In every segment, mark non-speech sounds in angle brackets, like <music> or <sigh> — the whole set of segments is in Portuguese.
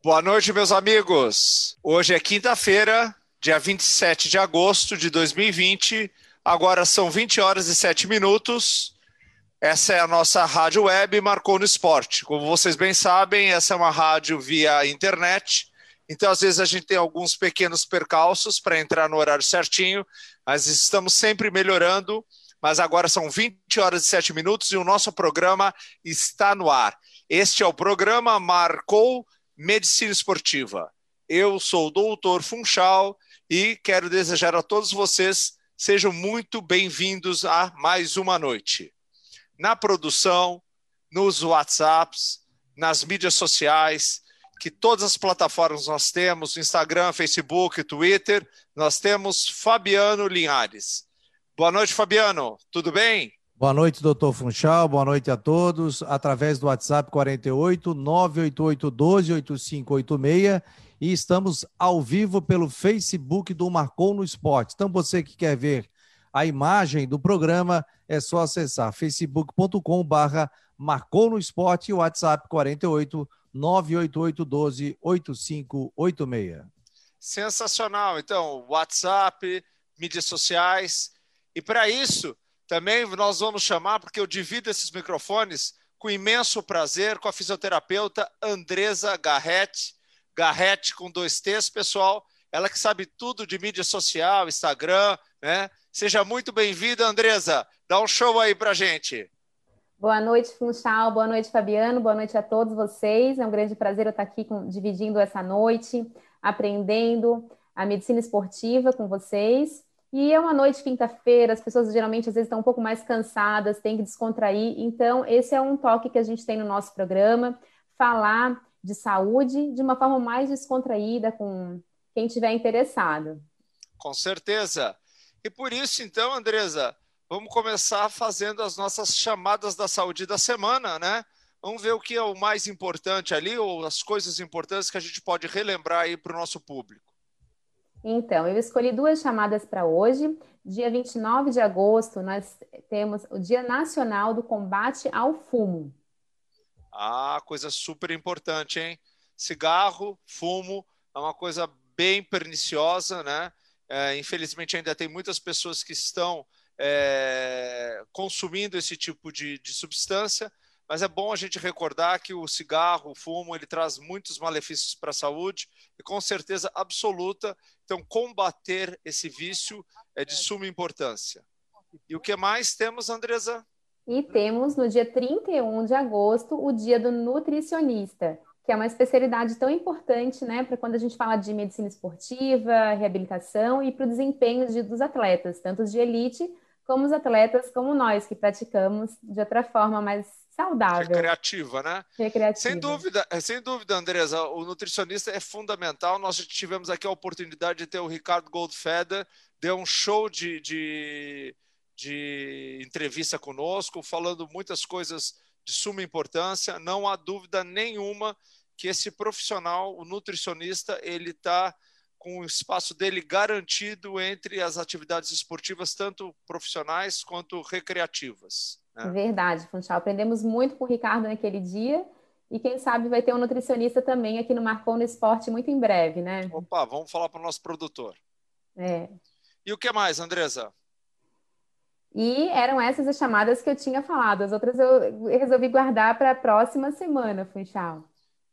Boa noite, meus amigos. Hoje é quinta-feira, dia 27 de agosto de 2020. Agora são 20 horas e 7 minutos. Essa é a nossa rádio web Marcou no Esporte. Como vocês bem sabem, essa é uma rádio via internet. Então, às vezes, a gente tem alguns pequenos percalços para entrar no horário certinho, mas estamos sempre melhorando. Mas agora são 20 horas e 7 minutos e o nosso programa está no ar. Este é o programa Marcou Medicina Esportiva. Eu sou o doutor Funchal e quero desejar a todos vocês sejam muito bem-vindos a mais uma noite. Na produção, nos WhatsApps, nas mídias sociais, que todas as plataformas nós temos, Instagram, Facebook, Twitter, nós temos Fabiano Linhares. Boa noite, Fabiano. Tudo bem? Boa noite, doutor Funchal. Boa noite a todos. Através do WhatsApp 48 988 12 8586 e estamos ao vivo pelo Facebook do Marcou no Esporte. Então, você que quer ver a imagem do programa, é só acessar facebook.com barra Marcou no Esporte e WhatsApp 48 988 12 8586. Sensacional. Então, WhatsApp, mídias sociais. E para isso, também nós vamos chamar, porque eu divido esses microfones com imenso prazer com a fisioterapeuta Andresa Garrett, Garrett com dois T's, pessoal. Ela que sabe tudo de mídia social, Instagram, né? Seja muito bem-vinda, Andresa. Dá um show aí pra gente. Boa noite, Funchal. Boa noite, Fabiano. Boa noite a todos vocês. É um grande prazer eu estar aqui com, dividindo essa noite, aprendendo a medicina esportiva com vocês. E é uma noite quinta-feira, as pessoas geralmente às vezes estão um pouco mais cansadas, têm que descontrair. Então, esse é um toque que a gente tem no nosso programa, falar de saúde de uma forma mais descontraída com quem tiver interessado. Com certeza. E por isso, então, Andresa, vamos começar fazendo as nossas chamadas da saúde da semana, né? Vamos ver o que é o mais importante ali, ou as coisas importantes que a gente pode relembrar aí para o nosso público. Então, eu escolhi duas chamadas para hoje. Dia 29 de agosto, nós temos o Dia Nacional do Combate ao Fumo. Ah, coisa super importante, hein? Cigarro, fumo, é uma coisa bem perniciosa, né? É, infelizmente, ainda tem muitas pessoas que estão é, consumindo esse tipo de, de substância, mas é bom a gente recordar que o cigarro, o fumo, ele traz muitos malefícios para a saúde e com certeza absoluta então, combater esse vício é de suma importância. E o que mais temos, Andresa? E temos no dia 31 de agosto o dia do nutricionista, que é uma especialidade tão importante, né, para quando a gente fala de medicina esportiva, reabilitação e para o desempenho de, dos atletas, tanto de elite como os atletas como nós, que praticamos de outra forma mais saudável. Recreativa, né? Recreativa. Sem dúvida, é, sem dúvida, Andresa, o nutricionista é fundamental. Nós tivemos aqui a oportunidade de ter o Ricardo Goldfeder, deu um show de, de, de entrevista conosco, falando muitas coisas de suma importância. Não há dúvida nenhuma que esse profissional, o nutricionista, ele está com o espaço dele garantido entre as atividades esportivas, tanto profissionais quanto recreativas. Né? Verdade, Funchal. Aprendemos muito com o Ricardo naquele dia. E quem sabe vai ter um nutricionista também aqui no Marcou no Esporte muito em breve, né? Opa, vamos falar para o nosso produtor. É. E o que mais, Andresa? E eram essas as chamadas que eu tinha falado. As outras eu resolvi guardar para a próxima semana, Funchal.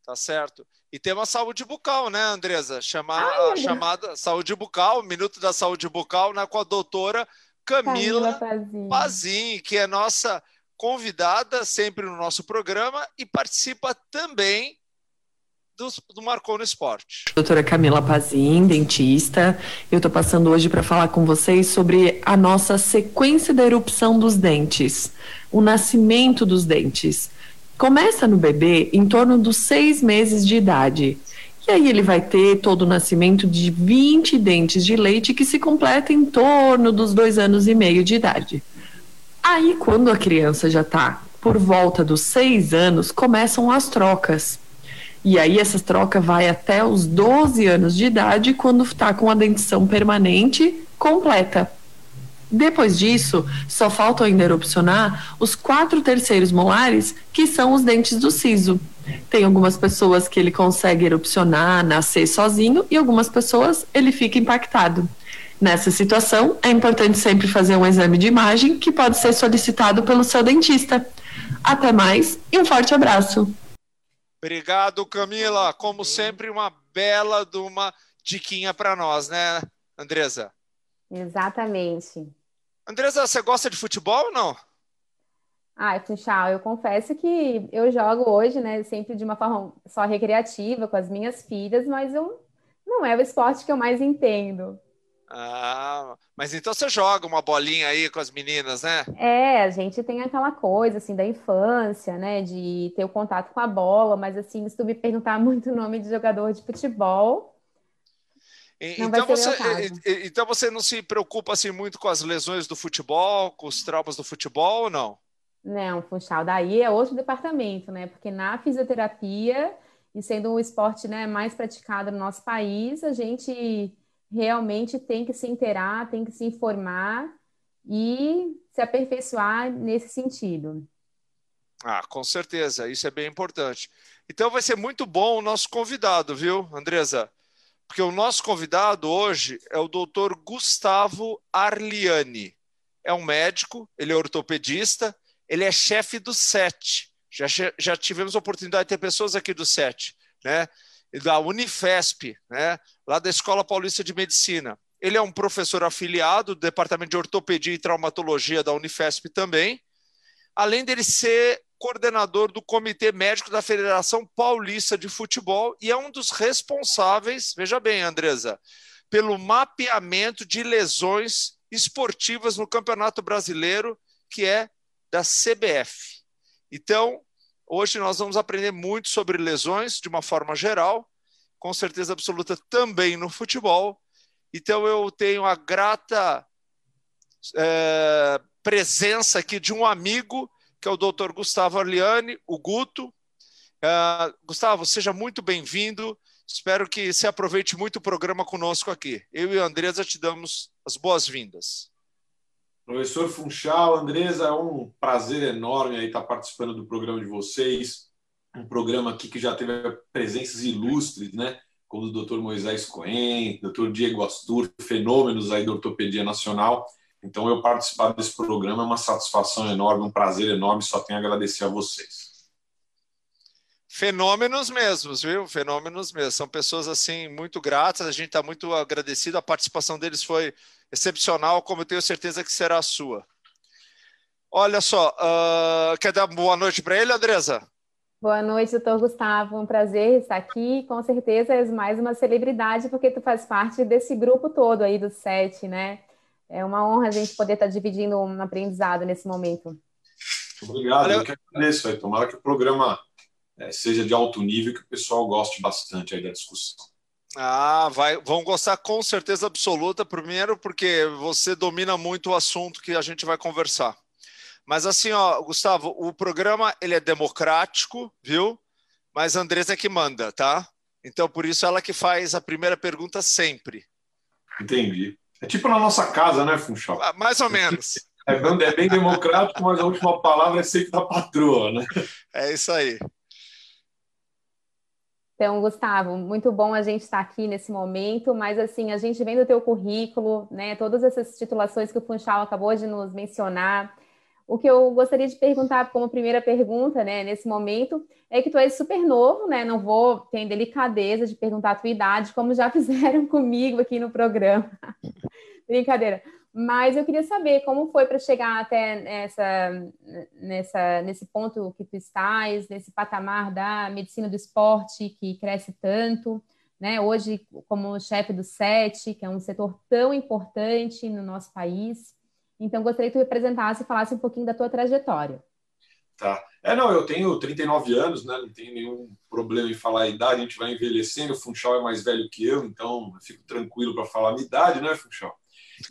Tá certo. E tem uma saúde bucal, né, Andresa? Chamar, Ai, a chamada saúde bucal, minuto da saúde bucal, né, com a doutora Camila, Camila Pazin, que é nossa convidada sempre no nosso programa e participa também do, do Marcou no Esporte. Doutora Camila Pazin, dentista. Eu estou passando hoje para falar com vocês sobre a nossa sequência da erupção dos dentes, o nascimento dos dentes. Começa no bebê em torno dos seis meses de idade. E aí ele vai ter todo o nascimento de 20 dentes de leite que se completa em torno dos dois anos e meio de idade. Aí, quando a criança já está por volta dos seis anos, começam as trocas. E aí essa troca vai até os 12 anos de idade, quando está com a dentição permanente completa. Depois disso, só faltam ainda erupcionar os quatro terceiros molares, que são os dentes do siso. Tem algumas pessoas que ele consegue erupcionar, nascer sozinho, e algumas pessoas ele fica impactado. Nessa situação, é importante sempre fazer um exame de imagem que pode ser solicitado pelo seu dentista. Até mais e um forte abraço. Obrigado, Camila. Como sempre, uma bela de uma diquinha para nós, né, Andresa? Exatamente. Andresa, você gosta de futebol ou não? Ai, Funchal, eu confesso que eu jogo hoje, né, sempre de uma forma só recreativa com as minhas filhas, mas eu não é o esporte que eu mais entendo. Ah, mas então você joga uma bolinha aí com as meninas, né? É, a gente tem aquela coisa assim da infância, né, de ter o contato com a bola, mas assim, se tu me perguntar <laughs> muito o nome de jogador de futebol, não então você, então você não se preocupa assim muito com as lesões do futebol, com os traumas do futebol ou não? Não, Funchal, daí é outro departamento, né? Porque na fisioterapia, e sendo um esporte né, mais praticado no nosso país, a gente realmente tem que se inteirar, tem que se informar e se aperfeiçoar nesse sentido. Ah, com certeza, isso é bem importante. Então vai ser muito bom o nosso convidado, viu, Andresa? Porque o nosso convidado hoje é o doutor Gustavo Arliani. É um médico, ele é ortopedista, ele é chefe do SET. Já, já tivemos a oportunidade de ter pessoas aqui do SET, né? da Unifesp, né? lá da Escola Paulista de Medicina. Ele é um professor afiliado do Departamento de Ortopedia e Traumatologia da Unifesp também, além dele ser coordenador do Comitê Médico da Federação Paulista de Futebol e é um dos responsáveis, veja bem, Andresa, pelo mapeamento de lesões esportivas no Campeonato Brasileiro, que é da CBF. Então, hoje nós vamos aprender muito sobre lesões de uma forma geral, com certeza absoluta também no futebol. Então, eu tenho a grata é, presença aqui de um amigo que é o doutor Gustavo Arliani, o Guto. Uh, Gustavo, seja muito bem-vindo. Espero que você aproveite muito o programa conosco aqui. Eu e a Andresa te damos as boas-vindas. Professor Funchal, Andresa, é um prazer enorme aí estar participando do programa de vocês. Um programa aqui que já teve presenças ilustres, né? Como o doutor Moisés Cohen, doutor Diego Astur, fenômenos aí da ortopedia nacional. Então, eu participar desse programa é uma satisfação enorme, um prazer enorme, só tenho a agradecer a vocês. Fenômenos mesmos, viu? Fenômenos mesmo. São pessoas assim muito gratas. A gente está muito agradecido. A participação deles foi excepcional, como eu tenho certeza que será a sua. Olha só, uh, quer dar boa noite para ele, Andresa? Boa noite, doutor Gustavo. Um prazer estar aqui. Com certeza és mais uma celebridade, porque tu faz parte desse grupo todo aí do SET, né? É uma honra a gente poder estar dividindo um aprendizado nesse momento. Obrigado, eu que agradeço. Tomara que o programa é, seja de alto nível e que o pessoal goste bastante aí da discussão. Ah, vai, vão gostar com certeza absoluta. Primeiro, porque você domina muito o assunto que a gente vai conversar. Mas assim, ó, Gustavo, o programa ele é democrático, viu? Mas a Andresa é que manda, tá? Então, por isso ela que faz a primeira pergunta sempre. Entendi. É tipo na nossa casa, né, Funchal? Ah, mais ou menos. É bem, é bem democrático, mas a última palavra é sempre da patroa, né? É isso aí. Então, Gustavo, muito bom a gente estar aqui nesse momento, mas assim, a gente vendo o teu currículo, né, todas essas titulações que o Funchal acabou de nos mencionar, o que eu gostaria de perguntar como primeira pergunta, né, nesse momento, é que tu és super novo, né, não vou ter delicadeza de perguntar a tua idade, como já <laughs> fizeram comigo aqui no programa. <laughs> Brincadeira. Mas eu queria saber como foi para chegar até nessa, nessa, nesse ponto que tu estás, nesse patamar da medicina do esporte que cresce tanto, né? Hoje, como chefe do SET, que é um setor tão importante no nosso país. Então, gostaria que tu apresentasse e falasse um pouquinho da tua trajetória. Tá. É, não, eu tenho 39 anos, né? Não tenho nenhum problema em falar a idade, a gente vai envelhecendo. O Funchal é mais velho que eu, então eu fico tranquilo para falar a minha idade, né, Funchal?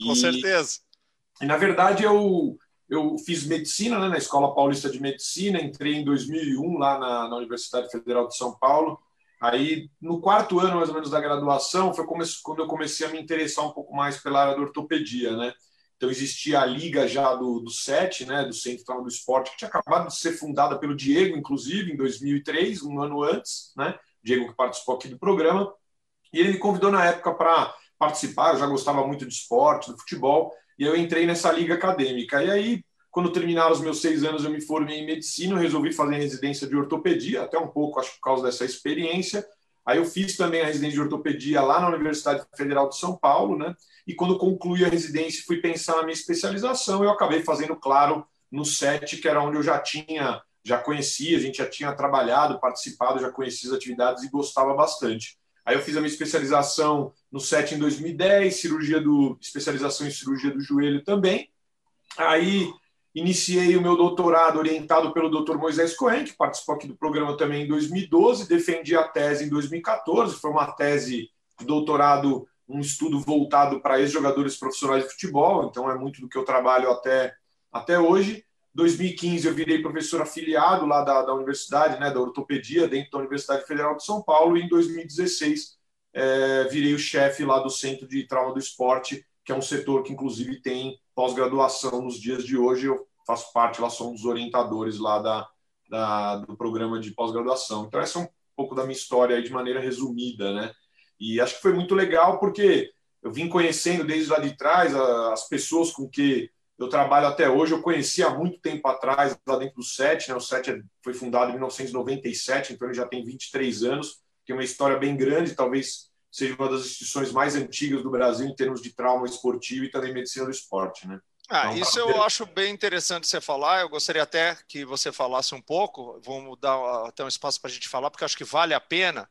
Com e, certeza. E, na verdade, eu, eu fiz medicina né, na Escola Paulista de Medicina, entrei em 2001 lá na, na Universidade Federal de São Paulo. Aí, no quarto ano, mais ou menos, da graduação, foi quando eu comecei a me interessar um pouco mais pela área da ortopedia, né? Então existia a liga já do, do SET, né, do Centro do Esporte, que tinha acabado de ser fundada pelo Diego, inclusive, em 2003, um ano antes, né? Diego que participou aqui do programa. E ele me convidou na época para participar, eu já gostava muito de esporte, do futebol, e eu entrei nessa liga acadêmica. E aí, quando terminaram os meus seis anos, eu me formei em medicina, resolvi fazer residência de ortopedia, até um pouco, acho, por causa dessa experiência. Aí eu fiz também a residência de ortopedia lá na Universidade Federal de São Paulo, né? E quando concluí a residência, fui pensar na minha especialização, eu acabei fazendo, claro, no SET, que era onde eu já tinha, já conhecia, a gente já tinha trabalhado, participado, já conhecia as atividades e gostava bastante. Aí eu fiz a minha especialização no SET em 2010, cirurgia do especialização em cirurgia do joelho também. Aí iniciei o meu doutorado orientado pelo Dr. Moisés Cohen, que participou aqui do programa também em 2012, defendi a tese em 2014, foi uma tese de doutorado, um estudo voltado para ex-jogadores profissionais de futebol, então é muito do que eu trabalho até, até hoje. 2015 eu virei professor afiliado lá da, da universidade, né, da ortopedia, dentro da Universidade Federal de São Paulo, e em 2016 é, virei o chefe lá do Centro de Trauma do Esporte, que é um setor que inclusive tem pós-graduação nos dias de hoje. Eu faço parte lá, sou um dos orientadores lá da, da do programa de pós-graduação. Então, essa é um pouco da minha história aí de maneira resumida, né? E acho que foi muito legal porque eu vim conhecendo desde lá de trás as pessoas com que eu trabalho até hoje, eu conheci há muito tempo atrás, lá dentro do SET, né? o SET é, foi fundado em 1997, então ele já tem 23 anos, tem uma história bem grande, talvez seja uma das instituições mais antigas do Brasil em termos de trauma esportivo e também medicina do esporte, né? Ah, então, isso eu acho bem interessante você falar. Eu gostaria até que você falasse um pouco. Vamos dar até um espaço para a gente falar, porque acho que vale a pena.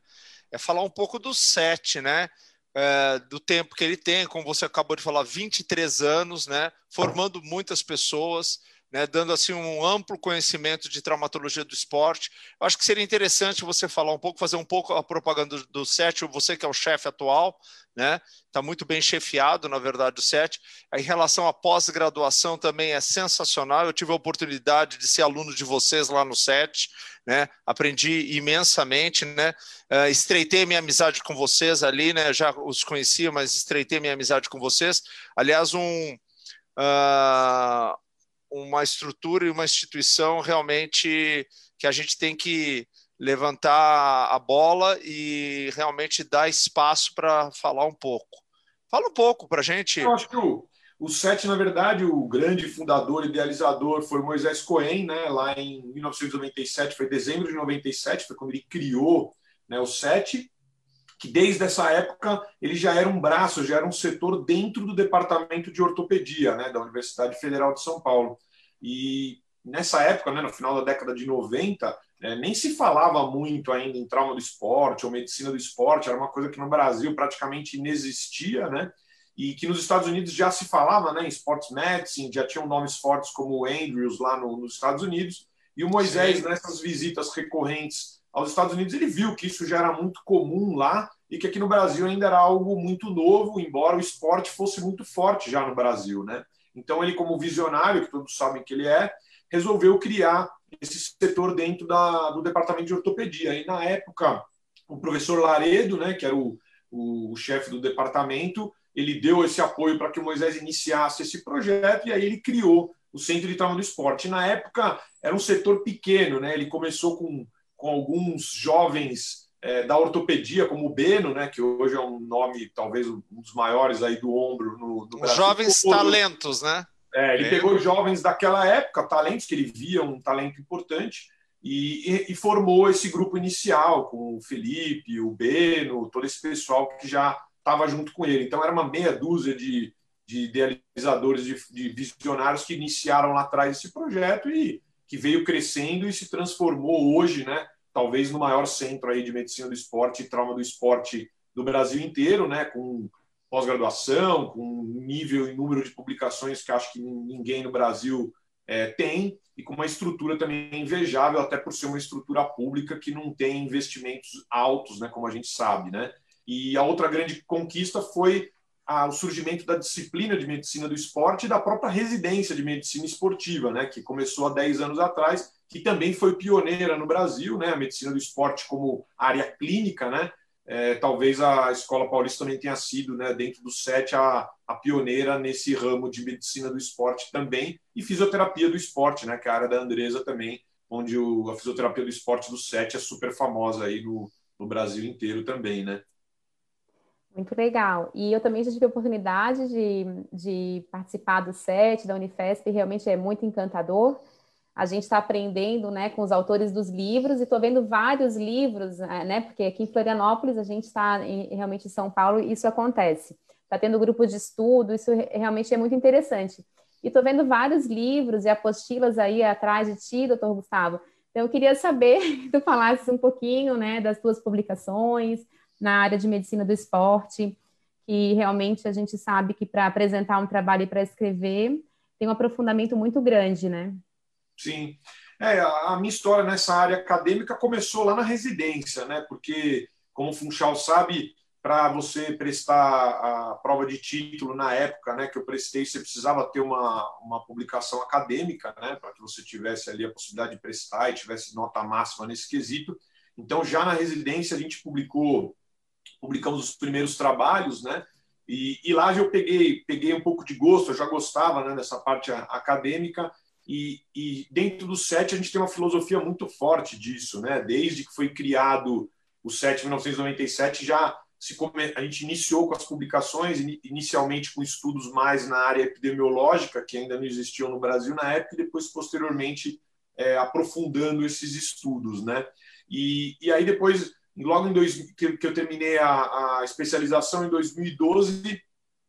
É falar um pouco do SET, né? é, do tempo que ele tem, como você acabou de falar, 23 anos, né, formando muitas pessoas, né, dando assim um amplo conhecimento de traumatologia do esporte. Eu acho que seria interessante você falar um pouco, fazer um pouco a propaganda do, do SET, você que é o chefe atual, né? Está muito bem chefiado, na verdade, o SET. Em relação à pós-graduação também é sensacional. Eu tive a oportunidade de ser aluno de vocês lá no SET, né? Aprendi imensamente, né? Uh, estreitei minha amizade com vocês ali, né? Já os conhecia, mas estreitei minha amizade com vocês. Aliás, um uh, uma estrutura e uma instituição realmente que a gente tem que levantar a bola e realmente dar espaço para falar um pouco. Fala um pouco para a gente. Eu acho que o, o SET, na verdade, o grande fundador, idealizador foi Moisés Cohen, né? lá em 1997, foi dezembro de 97, foi quando ele criou né, o SET, que desde essa época ele já era um braço, já era um setor dentro do departamento de ortopedia né, da Universidade Federal de São Paulo. E nessa época, né, no final da década de 90, é, nem se falava muito ainda em trauma do esporte ou medicina do esporte, era uma coisa que no Brasil praticamente inexistia, né? e que nos Estados Unidos já se falava né, em sports medicine, já tinham nomes fortes como o Andrews lá no, nos Estados Unidos, e o Moisés, Sim. nessas visitas recorrentes aos Estados Unidos, ele viu que isso já era muito comum lá e que aqui no Brasil ainda era algo muito novo, embora o esporte fosse muito forte já no Brasil. Né? Então, ele, como visionário, que todos sabem que ele é, resolveu criar esse setor dentro da, do departamento de ortopedia. E, na época, o professor Laredo, né, que era o, o, o chefe do departamento, ele deu esse apoio para que o Moisés iniciasse esse projeto e aí ele criou o Centro de Trauma do Esporte. Na época era um setor pequeno, né? Ele começou com, com alguns jovens é, da ortopedia, como o Beno, né? Que hoje é um nome talvez um dos maiores aí do ombro no, no Brasil. Jovens talentos, né? É, ele pegou jovens daquela época, talentos que ele via um talento importante. E, e, e, formou esse grupo inicial com o Felipe, o Beno, todo esse pessoal que já estava junto com ele. Então, era uma meia dúzia de, de idealizadores, de, de, visionários que iniciaram lá atrás esse projeto e que veio crescendo e se transformou hoje, né, talvez no maior centro aí de medicina do esporte e trauma do esporte do Brasil inteiro, né, com pós-graduação, com nível e número de publicações que acho que ninguém no Brasil é, tem e com uma estrutura também invejável, até por ser uma estrutura pública que não tem investimentos altos, né, como a gente sabe, né? E a outra grande conquista foi o surgimento da disciplina de medicina do esporte e da própria residência de medicina esportiva, né, que começou há 10 anos atrás, que também foi pioneira no Brasil, né, a medicina do esporte como área clínica, né, é, talvez a Escola Paulista também tenha sido, né, dentro do SET, a, a pioneira nesse ramo de medicina do esporte também, e fisioterapia do esporte, né, que é a área da Andresa também, onde o, a fisioterapia do esporte do SET é super famosa aí no, no Brasil inteiro também, né? Muito legal. E eu também já tive a oportunidade de, de participar do SET, da Unifesp, realmente é muito encantador. A gente está aprendendo né, com os autores dos livros e estou vendo vários livros, eh, né? Porque aqui em Florianópolis, a gente está realmente em São Paulo, isso acontece. Está tendo grupo de estudo, isso realmente é muito interessante. E estou vendo vários livros e apostilas aí atrás de ti, doutor Gustavo. Então, eu queria saber <laughs> que tu falasses um pouquinho né, das tuas publicações, na área de medicina do esporte, que realmente a gente sabe que para apresentar um trabalho e para escrever tem um aprofundamento muito grande, né? Sim. É, a minha história nessa área acadêmica começou lá na residência, né? Porque, como o Funchal sabe, para você prestar a prova de título na época né, que eu prestei, você precisava ter uma, uma publicação acadêmica, né, para que você tivesse ali a possibilidade de prestar e tivesse nota máxima nesse quesito. Então, já na residência, a gente publicou publicamos os primeiros trabalhos, né? E, e, lá eu peguei, peguei um pouco de gosto, eu já gostava né, dessa parte acadêmica, e, e, dentro do SET a gente tem uma filosofia muito forte disso, né? Desde que foi criado o SET em 1997, já se come... a gente iniciou com as publicações, inicialmente com estudos mais na área epidemiológica, que ainda não existiam no Brasil na época, e depois, posteriormente, é, aprofundando esses estudos, né? E, e aí depois logo em dois, que, que eu terminei a, a, especialização em 2012,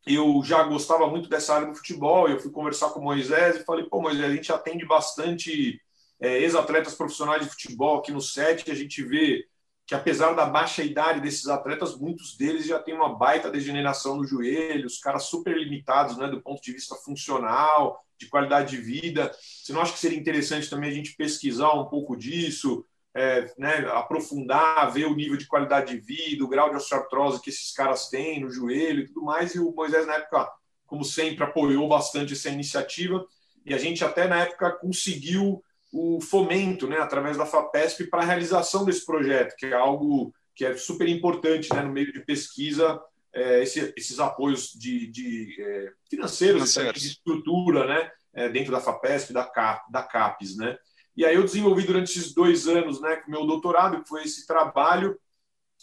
eu já gostava muito dessa área do futebol. Eu fui conversar com o Moisés e falei: pô, Moisés, a gente atende bastante é, ex-atletas profissionais de futebol aqui no SET, a gente vê que, apesar da baixa idade desses atletas, muitos deles já têm uma baita degeneração no joelho, os caras super limitados né, do ponto de vista funcional, de qualidade de vida. Você não acha que seria interessante também a gente pesquisar um pouco disso? É, né, aprofundar, ver o nível de qualidade de vida, o grau de osteoartrose que esses caras têm no joelho e tudo mais. E o Moisés, na época, como sempre, apoiou bastante essa iniciativa. E a gente até, na época, conseguiu o fomento, né, através da FAPESP, para a realização desse projeto, que é algo que é super importante né, no meio de pesquisa, é, esse, esses apoios de, de é, financeiros, financeiros, de estrutura, né, é, dentro da FAPESP, da, CAP, da CAPES, né? E aí eu desenvolvi durante esses dois anos, né, meu doutorado, que foi esse trabalho,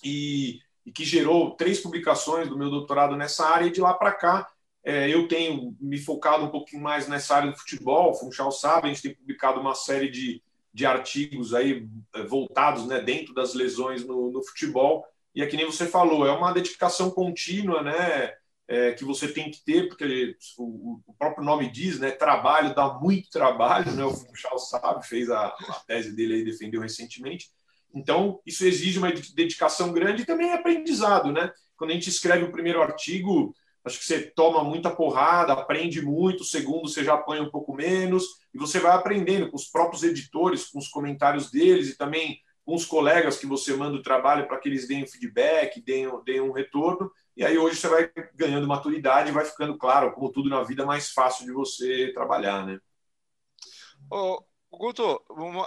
e, e que gerou três publicações do meu doutorado nessa área, e de lá para cá é, eu tenho me focado um pouquinho mais nessa área do futebol, o Funchal sabe, a gente tem publicado uma série de, de artigos aí é, voltados né, dentro das lesões no, no futebol, e é que nem você falou, é uma dedicação contínua, né? É, que você tem que ter, porque o, o, próprio nome diz, né? Trabalho dá muito trabalho, né? O Funchal sabe, fez a, a tese dele aí, defendeu recentemente. Então, isso exige uma dedicação grande e também é aprendizado, né? Quando a gente escreve o primeiro artigo, acho que você toma muita porrada, aprende muito, o segundo você já apanha um pouco menos, e você vai aprendendo com os próprios editores, com os comentários deles e também com os colegas que você manda o trabalho para que eles deem feedback, deem, deem um retorno, e aí hoje você vai ganhando maturidade e vai ficando claro, como tudo na vida, mais fácil de você trabalhar, né? Ô, Guto,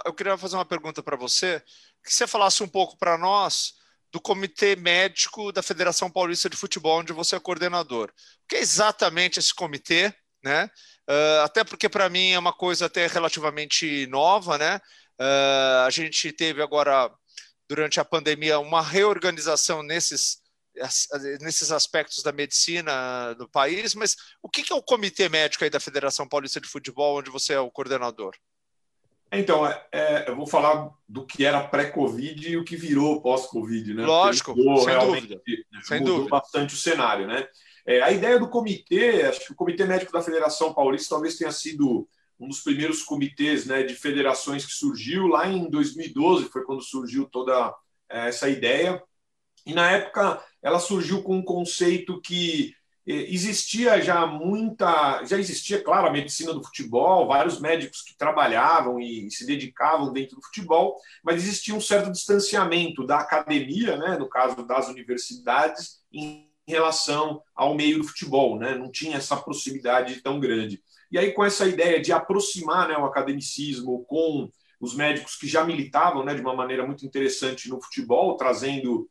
eu queria fazer uma pergunta para você, que você falasse um pouco para nós do Comitê Médico da Federação Paulista de Futebol, onde você é coordenador. O que é exatamente esse comitê, né? Uh, até porque para mim é uma coisa até relativamente nova, né? Uh, a gente teve agora, durante a pandemia, uma reorganização nesses nesses aspectos da medicina do país, mas o que é o comitê médico aí da Federação Paulista de Futebol, onde você é o coordenador? Então, é, é, eu vou falar do que era pré-Covid e o que virou pós-Covid, né? Lógico, sem dúvida. Sem mudou dúvida. bastante o cenário, né? É, a ideia do comitê, acho que o Comitê Médico da Federação Paulista talvez tenha sido um dos primeiros comitês né, de federações que surgiu lá em 2012, foi quando surgiu toda é, essa ideia. E na época ela surgiu com um conceito que eh, existia já muita, já existia, claro, a medicina do futebol, vários médicos que trabalhavam e se dedicavam dentro do futebol, mas existia um certo distanciamento da academia, né, no caso das universidades, em relação ao meio do futebol, né, não tinha essa proximidade tão grande. E aí, com essa ideia de aproximar né, o academicismo com os médicos que já militavam né, de uma maneira muito interessante no futebol, trazendo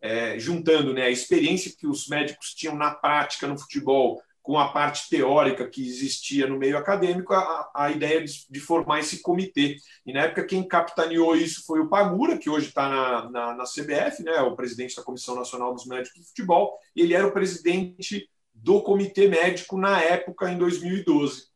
é, juntando né, a experiência que os médicos tinham na prática no futebol com a parte teórica que existia no meio acadêmico, a, a ideia de, de, formar esse comitê. E na época, quem capitaneou isso foi o Pagura, que hoje está na, na, na, CBF, né, o presidente da Comissão Nacional dos Médicos do Futebol, e ele era o presidente do comitê médico na época, em 2012.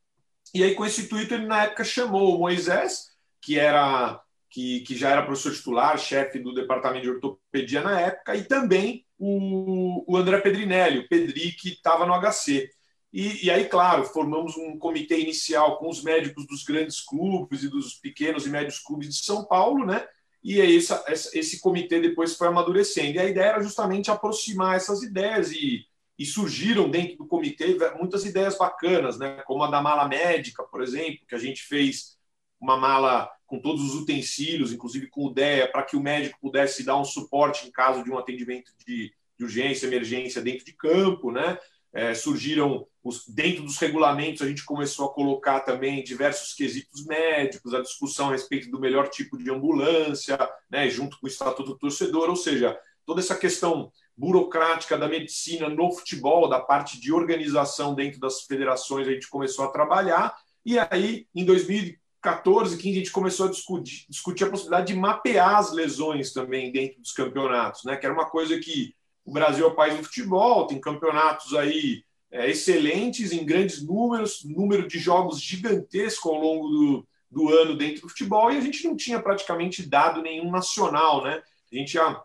E aí, com esse intuito, ele na época chamou o Moisés, que era que, que já era professor titular, chefe do departamento de ortopedia na época, e também o, o André Pedrinelli, o Pedri, que estava no HC. E, e, aí, claro, formamos um comitê inicial com os médicos dos grandes clubes e dos pequenos e médios clubes de São Paulo, né? E aí essa, esse comitê depois foi amadurecendo. E a ideia era justamente aproximar essas ideias e, e surgiram dentro do comitê muitas ideias bacanas, né? Como a da mala médica, por exemplo, que a gente fez uma mala com todos os utensílios, inclusive com o DEA, para que o médico pudesse dar um suporte em caso de um atendimento de, de urgência, emergência dentro de campo, né? É, surgiram os, dentro dos regulamentos a gente começou a colocar também diversos quesitos médicos, a discussão a respeito do melhor tipo de ambulância, né, junto com o estatuto do torcedor, ou seja, toda essa questão burocrática da medicina no futebol, da parte de organização dentro das federações, a gente começou a trabalhar. E aí, em 2000, 14, 15, a gente começou a discutir, discutir, a possibilidade de mapear as lesões também dentro dos campeonatos, né? Que era uma coisa que o Brasil é o país do futebol, tem campeonatos aí é, excelentes em grandes números, número de jogos gigantesco ao longo do, do ano dentro do futebol, e a gente não tinha praticamente dado nenhum nacional, né? A gente ia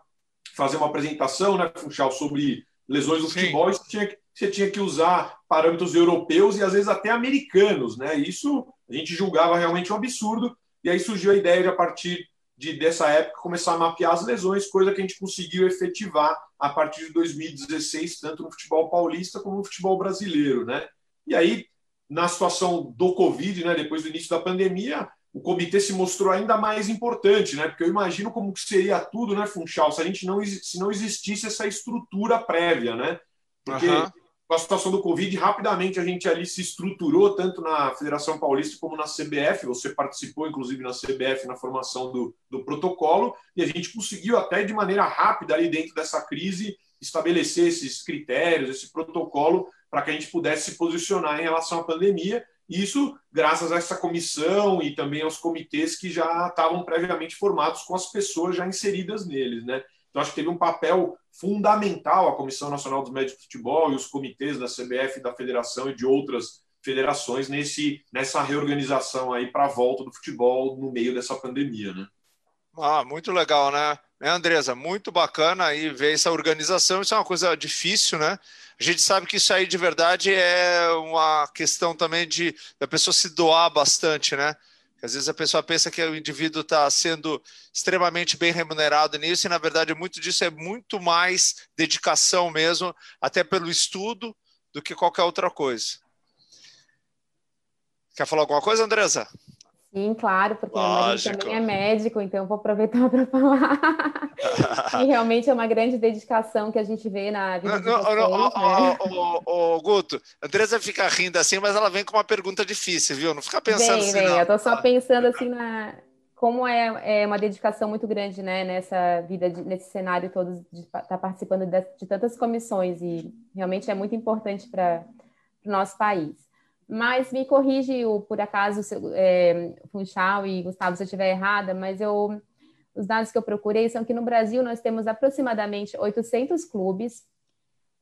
fazer uma apresentação, né, Funchal, sobre lesões do Sim. futebol, e você tinha, você tinha que usar parâmetros europeus e às vezes até americanos, né? Isso a gente julgava realmente um absurdo, e aí surgiu a ideia de, a partir de, dessa época, começar a mapear as lesões, coisa que a gente conseguiu efetivar a partir de 2016, tanto no futebol paulista como no futebol brasileiro. Né? E aí, na situação do Covid, né, depois do início da pandemia, o comitê se mostrou ainda mais importante, né? Porque eu imagino como que seria tudo, né, Funchal, se a gente não se não existisse essa estrutura prévia, né? Porque uhum com a situação do Covid, rapidamente a gente ali se estruturou, tanto na Federação Paulista como na CBF. Você participou, inclusive, na CBF, na formação do, do protocolo, e a gente conseguiu, até de maneira rápida, ali dentro dessa crise, estabelecer esses critérios, esse protocolo, para que a gente pudesse se posicionar em relação à pandemia. Isso graças a essa comissão e também aos comitês que já estavam previamente formados com as pessoas já inseridas neles, né? Então, acho que teve um papel fundamental a Comissão Nacional dos Médicos de Futebol e os comitês da CBF, da Federação e de outras federações nesse, nessa reorganização aí para a volta do futebol no meio dessa pandemia, né? Ah, muito legal, né? né, Andresa? Muito bacana aí ver essa organização. Isso é uma coisa difícil, né? A gente sabe que isso aí de verdade é uma questão também de da pessoa se doar bastante, né? Às vezes a pessoa pensa que o indivíduo está sendo extremamente bem remunerado nisso, e na verdade muito disso é muito mais dedicação mesmo, até pelo estudo, do que qualquer outra coisa. Quer falar alguma coisa, Andressa? Sim, claro, porque a gente também é médico, então vou aproveitar <laughs> para falar. e realmente é uma grande dedicação que a gente vê na vida não, de não, vocês, né? Guto, a Andresa fica rindo assim, mas ela vem com uma pergunta difícil, viu? Não fica pensando vem, assim, vem. Não. Eu tô só pensando assim na como é, é uma dedicação muito grande, né, nessa vida, de, nesse cenário todo de estar tá participando de, de tantas comissões e realmente é muito importante para o nosso país. Mas me corrige, por acaso, é, Funchal e Gustavo, se eu estiver errada, mas eu, os dados que eu procurei são que no Brasil nós temos aproximadamente 800 clubes,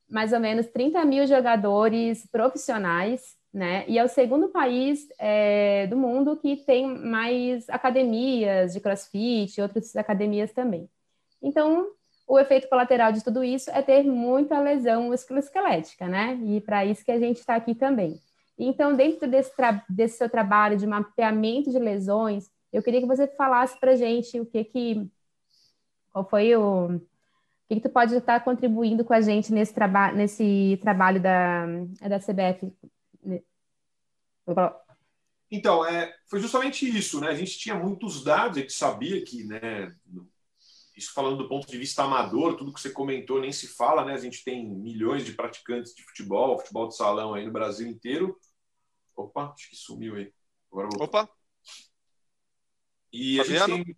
mais ou menos 30 mil jogadores profissionais, né? E é o segundo país é, do mundo que tem mais academias de crossfit e outras academias também. Então, o efeito colateral de tudo isso é ter muita lesão musculoesquelética, né? E para isso que a gente está aqui também. Então, dentro desse, desse seu trabalho de mapeamento de lesões, eu queria que você falasse para gente o que que, qual foi o, o que, que tu pode estar contribuindo com a gente nesse, traba nesse trabalho da, da CBF? Então, é, foi justamente isso, né? A gente tinha muitos dados, a gente sabia que, né, isso falando do ponto de vista amador, tudo que você comentou nem se fala, né? A gente tem milhões de praticantes de futebol, futebol de salão aí no Brasil inteiro. Opa, acho que sumiu aí. Opa! E a gente, tem,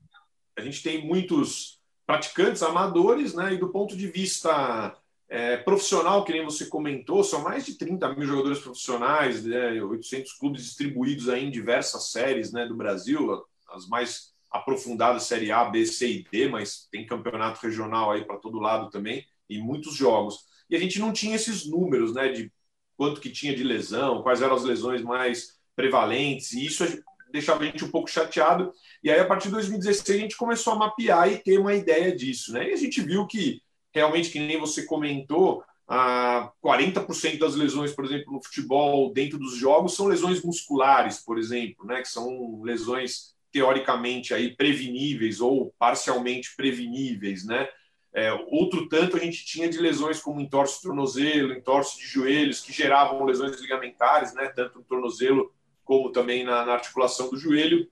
a gente tem muitos praticantes amadores, né? E do ponto de vista é, profissional, que nem você comentou, são mais de 30 mil jogadores profissionais, né, 800 clubes distribuídos aí em diversas séries né, do Brasil, as mais aprofundadas, Série A, B, C e D, mas tem campeonato regional aí para todo lado também, e muitos jogos. E a gente não tinha esses números né, de quanto que tinha de lesão, quais eram as lesões mais prevalentes, e isso deixava a gente um pouco chateado. E aí, a partir de 2016, a gente começou a mapear e ter uma ideia disso. Né? E a gente viu que realmente, que nem você comentou, a 40% das lesões, por exemplo, no futebol, dentro dos jogos, são lesões musculares, por exemplo, né, que são lesões teoricamente aí preveníveis ou parcialmente preveníveis, né? É, outro tanto a gente tinha de lesões como entorse de tornozelo, entorse de joelhos, que geravam lesões ligamentares, né? Tanto no tornozelo como também na, na articulação do joelho.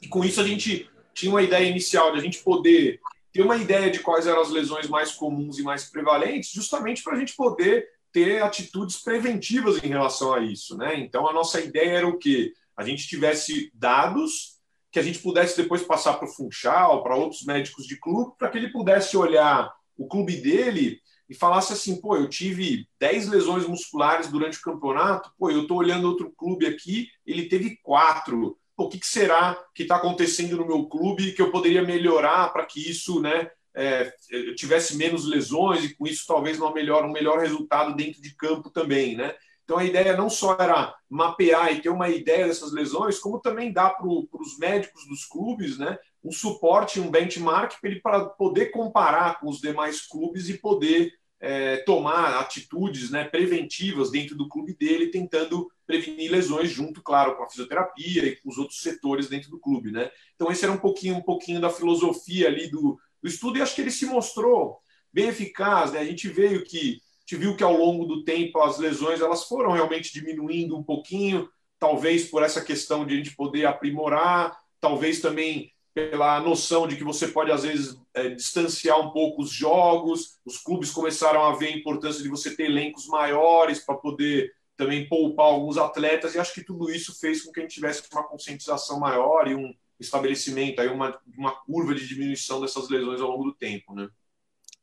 E com isso a gente tinha uma ideia inicial de a gente poder ter uma ideia de quais eram as lesões mais comuns e mais prevalentes, justamente para a gente poder ter atitudes preventivas em relação a isso. Né? Então, a nossa ideia era o quê? A gente tivesse dados que a gente pudesse depois passar para o Funchal, para outros médicos de clube, para que ele pudesse olhar o clube dele e falasse assim, pô, eu tive 10 lesões musculares durante o campeonato, pô, eu estou olhando outro clube aqui, ele teve quatro o que, que será que está acontecendo no meu clube que eu poderia melhorar para que isso né, é, eu tivesse menos lesões e com isso talvez uma melhor, um melhor resultado dentro de campo também. Né? Então a ideia não só era mapear e ter uma ideia dessas lesões, como também dar para os médicos dos clubes né, um suporte, um benchmark para ele para poder comparar com os demais clubes e poder é, tomar atitudes né, preventivas dentro do clube dele, tentando prevenir lesões junto, claro, com a fisioterapia e com os outros setores dentro do clube, né? Então esse era um pouquinho, um pouquinho da filosofia ali do, do estudo e acho que ele se mostrou bem eficaz, né? A gente veio que gente viu que ao longo do tempo as lesões elas foram realmente diminuindo um pouquinho, talvez por essa questão de a gente poder aprimorar, talvez também pela noção de que você pode, às vezes, é, distanciar um pouco os jogos. Os clubes começaram a ver a importância de você ter elencos maiores para poder também poupar alguns atletas, e acho que tudo isso fez com que a gente tivesse uma conscientização maior e um estabelecimento, aí uma, uma curva de diminuição dessas lesões ao longo do tempo. Né?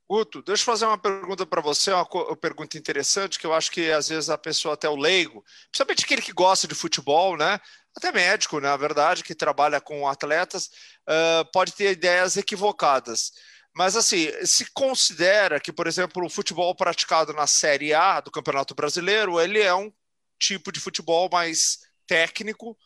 Guto, deixa eu fazer uma pergunta para você, uma, uma, pergunta interessante, que eu acho que às vezes a pessoa, até o leigo, principalmente aquele que gosta de futebol, né? até médico, na verdade, que trabalha com atletas, uh, pode ter ideias equivocadas. Mas, assim, se considera que, por exemplo, o futebol praticado na Série A do Campeonato Brasileiro, ele é um tipo de futebol mais técnico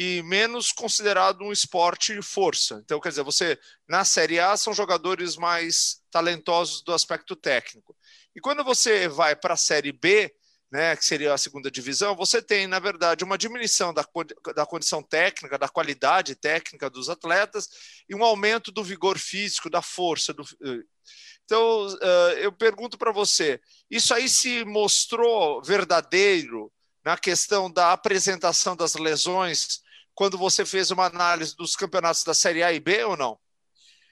e menos considerado um esporte força. Então, quer dizer, você na Série A são jogadores mais talentosos do aspecto técnico. E quando você vai para a Série B, né, que seria a segunda divisão, você tem, na verdade, uma diminuição da, da condição técnica, da qualidade técnica dos atletas e um aumento do vigor físico, da força. Do... Eh, então, uh, eu pergunto para você: isso aí se mostrou verdadeiro na questão da apresentação das lesões quando você fez uma análise dos campeonatos da Série A e B ou não?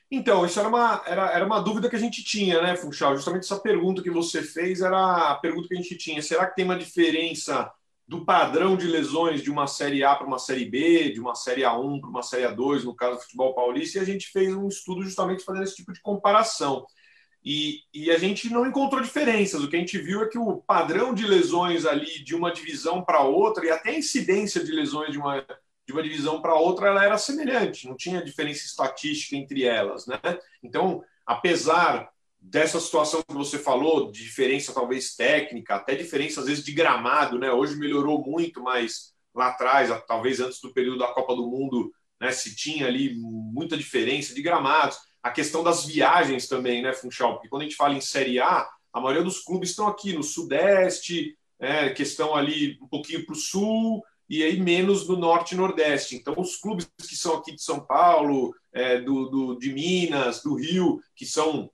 Então, isso era uma, era, era uma dúvida que a gente tinha, né, Funchal? Justamente essa pergunta que você fez era a pergunta que a gente tinha. Será que tem uma diferença do padrão de lesões de uma Série A para uma Série B, de uma Série A1 para uma Série A2, no caso do futebol paulista? E a gente fez um estudo justamente fazendo esse tipo de comparação. E, e a gente não encontrou diferenças. O que a gente viu é que o padrão de lesões ali de uma divisão para outra, e até a incidência de lesões de uma de uma divisão para outra ela era semelhante, não tinha diferença estatística entre elas, né? Então, apesar dessa situação que você falou, de diferença talvez técnica, até diferença às vezes de gramado, né? Hoje melhorou muito, mas lá atrás, talvez antes do período da Copa do Mundo, né, se tinha ali muita diferença de gramados. A questão das viagens também, né, Funchal? Porque quando a gente fala em Série A, a maioria dos clubes estão aqui no Sudeste, é, questão ali um pouquinho para o Sul, e aí menos no norte e nordeste. Então, os clubes que são aqui de São Paulo, é, do, do, de Minas, do Rio, que são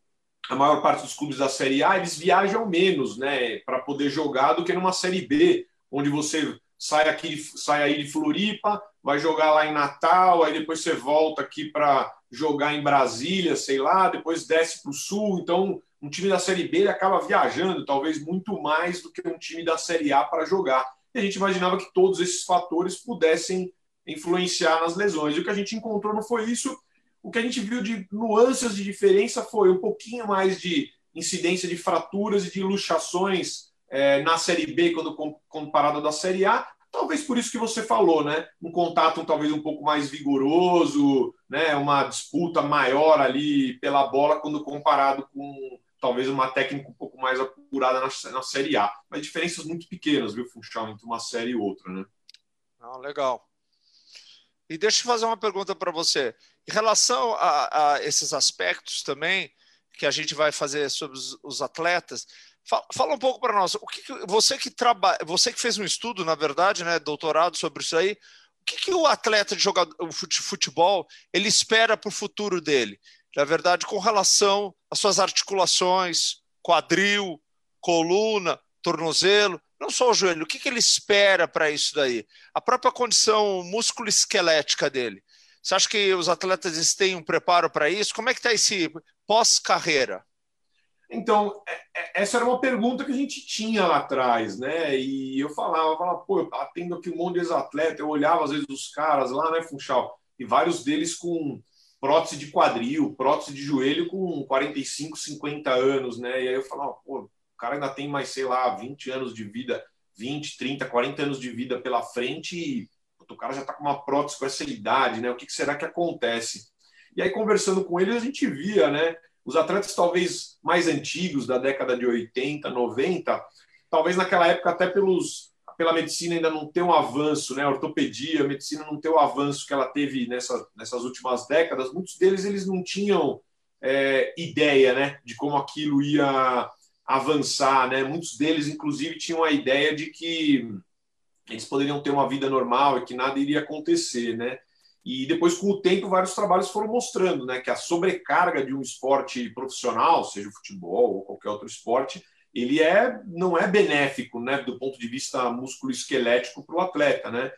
a maior parte dos clubes da Série A, eles viajam menos né, para poder jogar do que numa Série B, onde você sai aqui sai aí de Floripa, vai jogar lá em Natal, aí depois você volta aqui para jogar em Brasília, sei lá, depois desce para o Sul. Então, um time da Série B ele acaba viajando, talvez muito mais do que um time da Série A para jogar e a gente imaginava que todos esses fatores pudessem influenciar nas lesões. E o que a gente encontrou não foi isso. o que a gente viu de nuances de diferença foi um pouquinho mais de incidência de fraturas e de luxações é, na Série B quando comparado da Série A. Talvez por isso que você falou, né? Um contato talvez um pouco mais vigoroso, né? Uma disputa maior ali pela bola quando comparado com talvez uma técnica um pouco mais apurada na, na Série A. Mas diferenças muito pequenas, viu, Funchal, entre uma série e outra, né? Ah, legal. E deixa eu fazer uma pergunta para você. Em relação a, a, esses aspectos também que a gente vai fazer sobre os, os atletas, fala, fala, um pouco para nós. O que, que você que trabalha, você que fez um estudo, na verdade, né, doutorado sobre isso aí, o que, que o atleta de jogador, futebol ele espera para o futuro dele? Na verdade, com relação às suas articulações, quadril, coluna, tornozelo, não só o joelho, o que, que ele espera para isso daí? A própria condição músculo-esquelética dele. Você acha que os atletas têm um preparo para isso? Como é que está esse pós-carreira? Então, é, é, essa era uma pergunta que a gente tinha lá atrás, né? E eu falava, eu falava, pô, eu atendo aqui um monte de ex-atleta, eu olhava às vezes os caras lá, né, Funchal, e vários deles com prótese de quadril, prótese de joelho com 45, 50 anos, né? E aí eu falava, pô, cara ainda tem mais, sei lá, 20 anos de vida, 20, 30, 40 anos de vida pela frente e o cara já está com uma prótese com essa idade, né? O que, que será que acontece? E aí, conversando com ele, a gente via, né? Os atletas talvez mais antigos, da década de 80, 90, talvez naquela época até pelos pela medicina ainda não ter um avanço, né? Ortopedia, a medicina não ter o avanço que ela teve nessa, nessas últimas décadas, muitos deles eles não tinham é, ideia, né? De como aquilo ia avançar, né? Muitos deles, inclusive, tinham a ideia de que eles poderiam ter uma vida normal e que nada iria acontecer, né? E depois, com o tempo, vários trabalhos foram mostrando, né, que a sobrecarga de um esporte profissional, seja o futebol ou qualquer outro esporte, ele é não é benéfico, né, do ponto de vista músculo-esquelético para o atleta, né?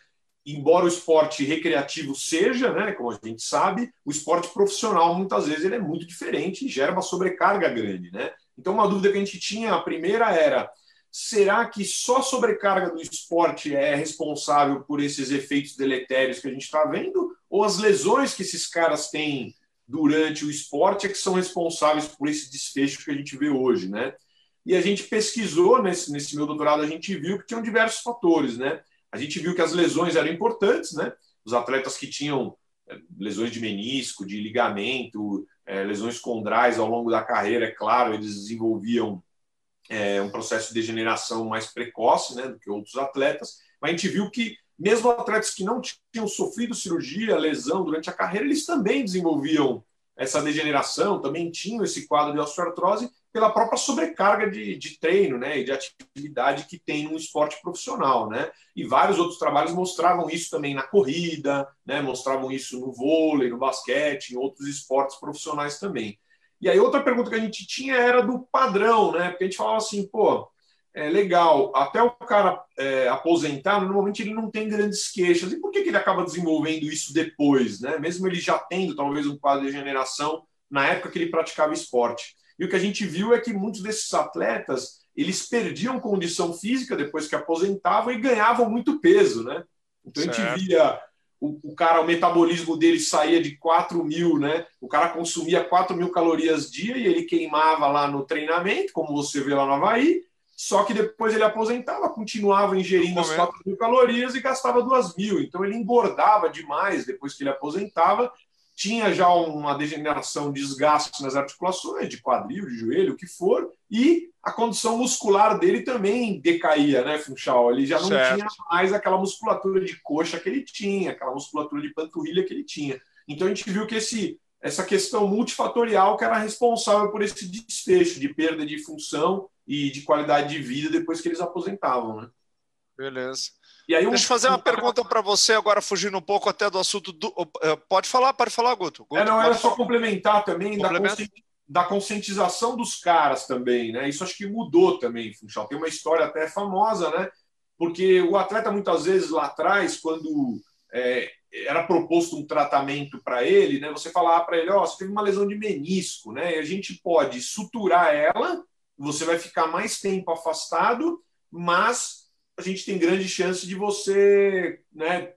Embora o esporte recreativo seja, né, como a gente sabe, o esporte profissional muitas vezes ele é muito diferente e gera uma sobrecarga grande, né? Então, uma dúvida que a gente tinha, a primeira era: será que só a sobrecarga do esporte é responsável por esses efeitos deletérios que a gente está vendo? Ou as lesões que esses caras têm durante o esporte é que são responsáveis por esse desfecho que a gente vê hoje, né? E a gente pesquisou nesse, nesse meu doutorado, a gente viu que tinham diversos fatores, né? A gente viu que as lesões eram importantes, né? Os atletas que tinham eh, lesões de menisco, de ligamento, é, lesões condrais ao longo da carreira, é claro, eles desenvolviam é, um processo de degeneração mais precoce né, do que outros atletas, mas a gente viu que mesmo atletas que não tinham sofrido cirurgia, lesão durante a carreira, eles também desenvolviam essa degeneração, também tinham esse quadro de osteoartrose pela própria sobrecarga de, de treino né, e de atividade que tem no esporte profissional. Né? E vários outros trabalhos mostravam isso também na corrida, né, mostravam isso no vôlei, no basquete, em outros esportes profissionais também. E aí outra pergunta que a gente tinha era do padrão, né? Porque a gente falava assim, pô, é legal, até o cara é, aposentar, normalmente ele não tem grandes queixas. E por que, que ele acaba desenvolvendo isso depois, né? Mesmo ele já tendo talvez um quadro de degeneração na época que ele praticava esporte. E o que a gente viu é que muitos desses atletas eles perdiam condição física depois que aposentavam e ganhavam muito peso, né? Então certo. a gente via o, o, cara, o metabolismo dele saía de 4 mil, né? O cara consumia 4 mil calorias dia e ele queimava lá no treinamento, como você vê lá no Havaí, só que depois ele aposentava, continuava ingerindo as 4 mil calorias e gastava 2 mil. Então ele engordava demais depois que ele aposentava tinha já uma degeneração, desgaste nas articulações, de quadril, de joelho, o que for, e a condição muscular dele também decaía, né, Funchal? Ele já não certo. tinha mais aquela musculatura de coxa que ele tinha, aquela musculatura de panturrilha que ele tinha. Então a gente viu que esse, essa questão multifatorial que era responsável por esse desfecho de perda de função e de qualidade de vida depois que eles aposentavam, né? Beleza. E aí, um... Deixa eu fazer uma pergunta para você agora, fugindo um pouco até do assunto do. Eh, pode falar, pode falar, Guto. Guto é, não, era só complementar também da, da, conscientização dos caras também, né? Isso acho que mudou também, Funchal. Tem uma história até famosa, né? Porque o atleta, muitas vezes, lá atrás, quando é, era proposto um tratamento para ele, né? Você falava para ele, ó, oh, você teve uma lesão de menisco, né? E a gente pode suturar ela, você vai ficar mais tempo afastado, mas a gente tem grande chance de você né,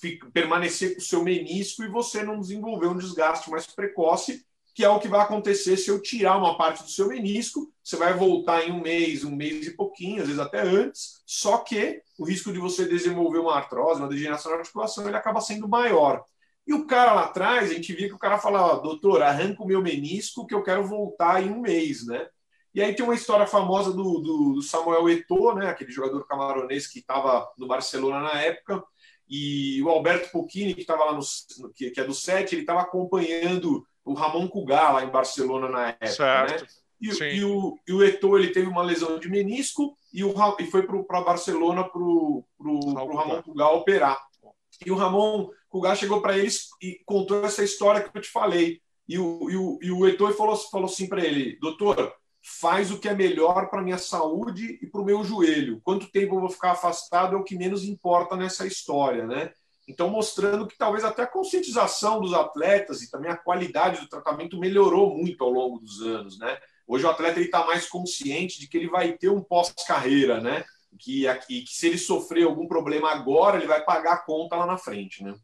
fica, permanecer com o seu menisco e você não desenvolver um desgaste mais precoce, que é o que vai acontecer se eu tirar uma parte do seu menisco. Você vai voltar em um mês, um mês e pouquinho, às vezes até antes, só que o risco de você desenvolver uma artrose, uma degeneração da articulação, ele acaba sendo maior. E o cara lá atrás, a gente via que o cara falava, doutor, arranca o meu menisco que eu quero voltar em um mês, né? E aí tem uma história famosa do, do, do Samuel Eto'o, né, aquele jogador camaronês que estava no Barcelona na época, e o Alberto Pochini, que estava lá no, que, que, é do Sete, ele estava acompanhando o Ramon Cugat lá em Barcelona na época, né? certo. né? E, e, o, e o Eto'o, ele teve uma lesão de menisco e, o, e foi para Barcelona para o Ramon Cugat operar. E o Ramon Cugat chegou para eles e contou essa história que eu te falei. E o, e o, e o Eto'o falou, falou assim para ele, doutor, faz o que é melhor para minha saúde e para o meu joelho. Quanto tempo eu vou ficar afastado é o que menos importa nessa história, né? Então, mostrando que talvez até a conscientização dos atletas e também a qualidade do tratamento melhorou muito ao longo dos anos, né? Hoje o atleta está mais consciente de que ele vai ter um pós-carreira, né? Que, que, que se ele sofrer algum problema agora, ele vai pagar a conta lá na frente, né?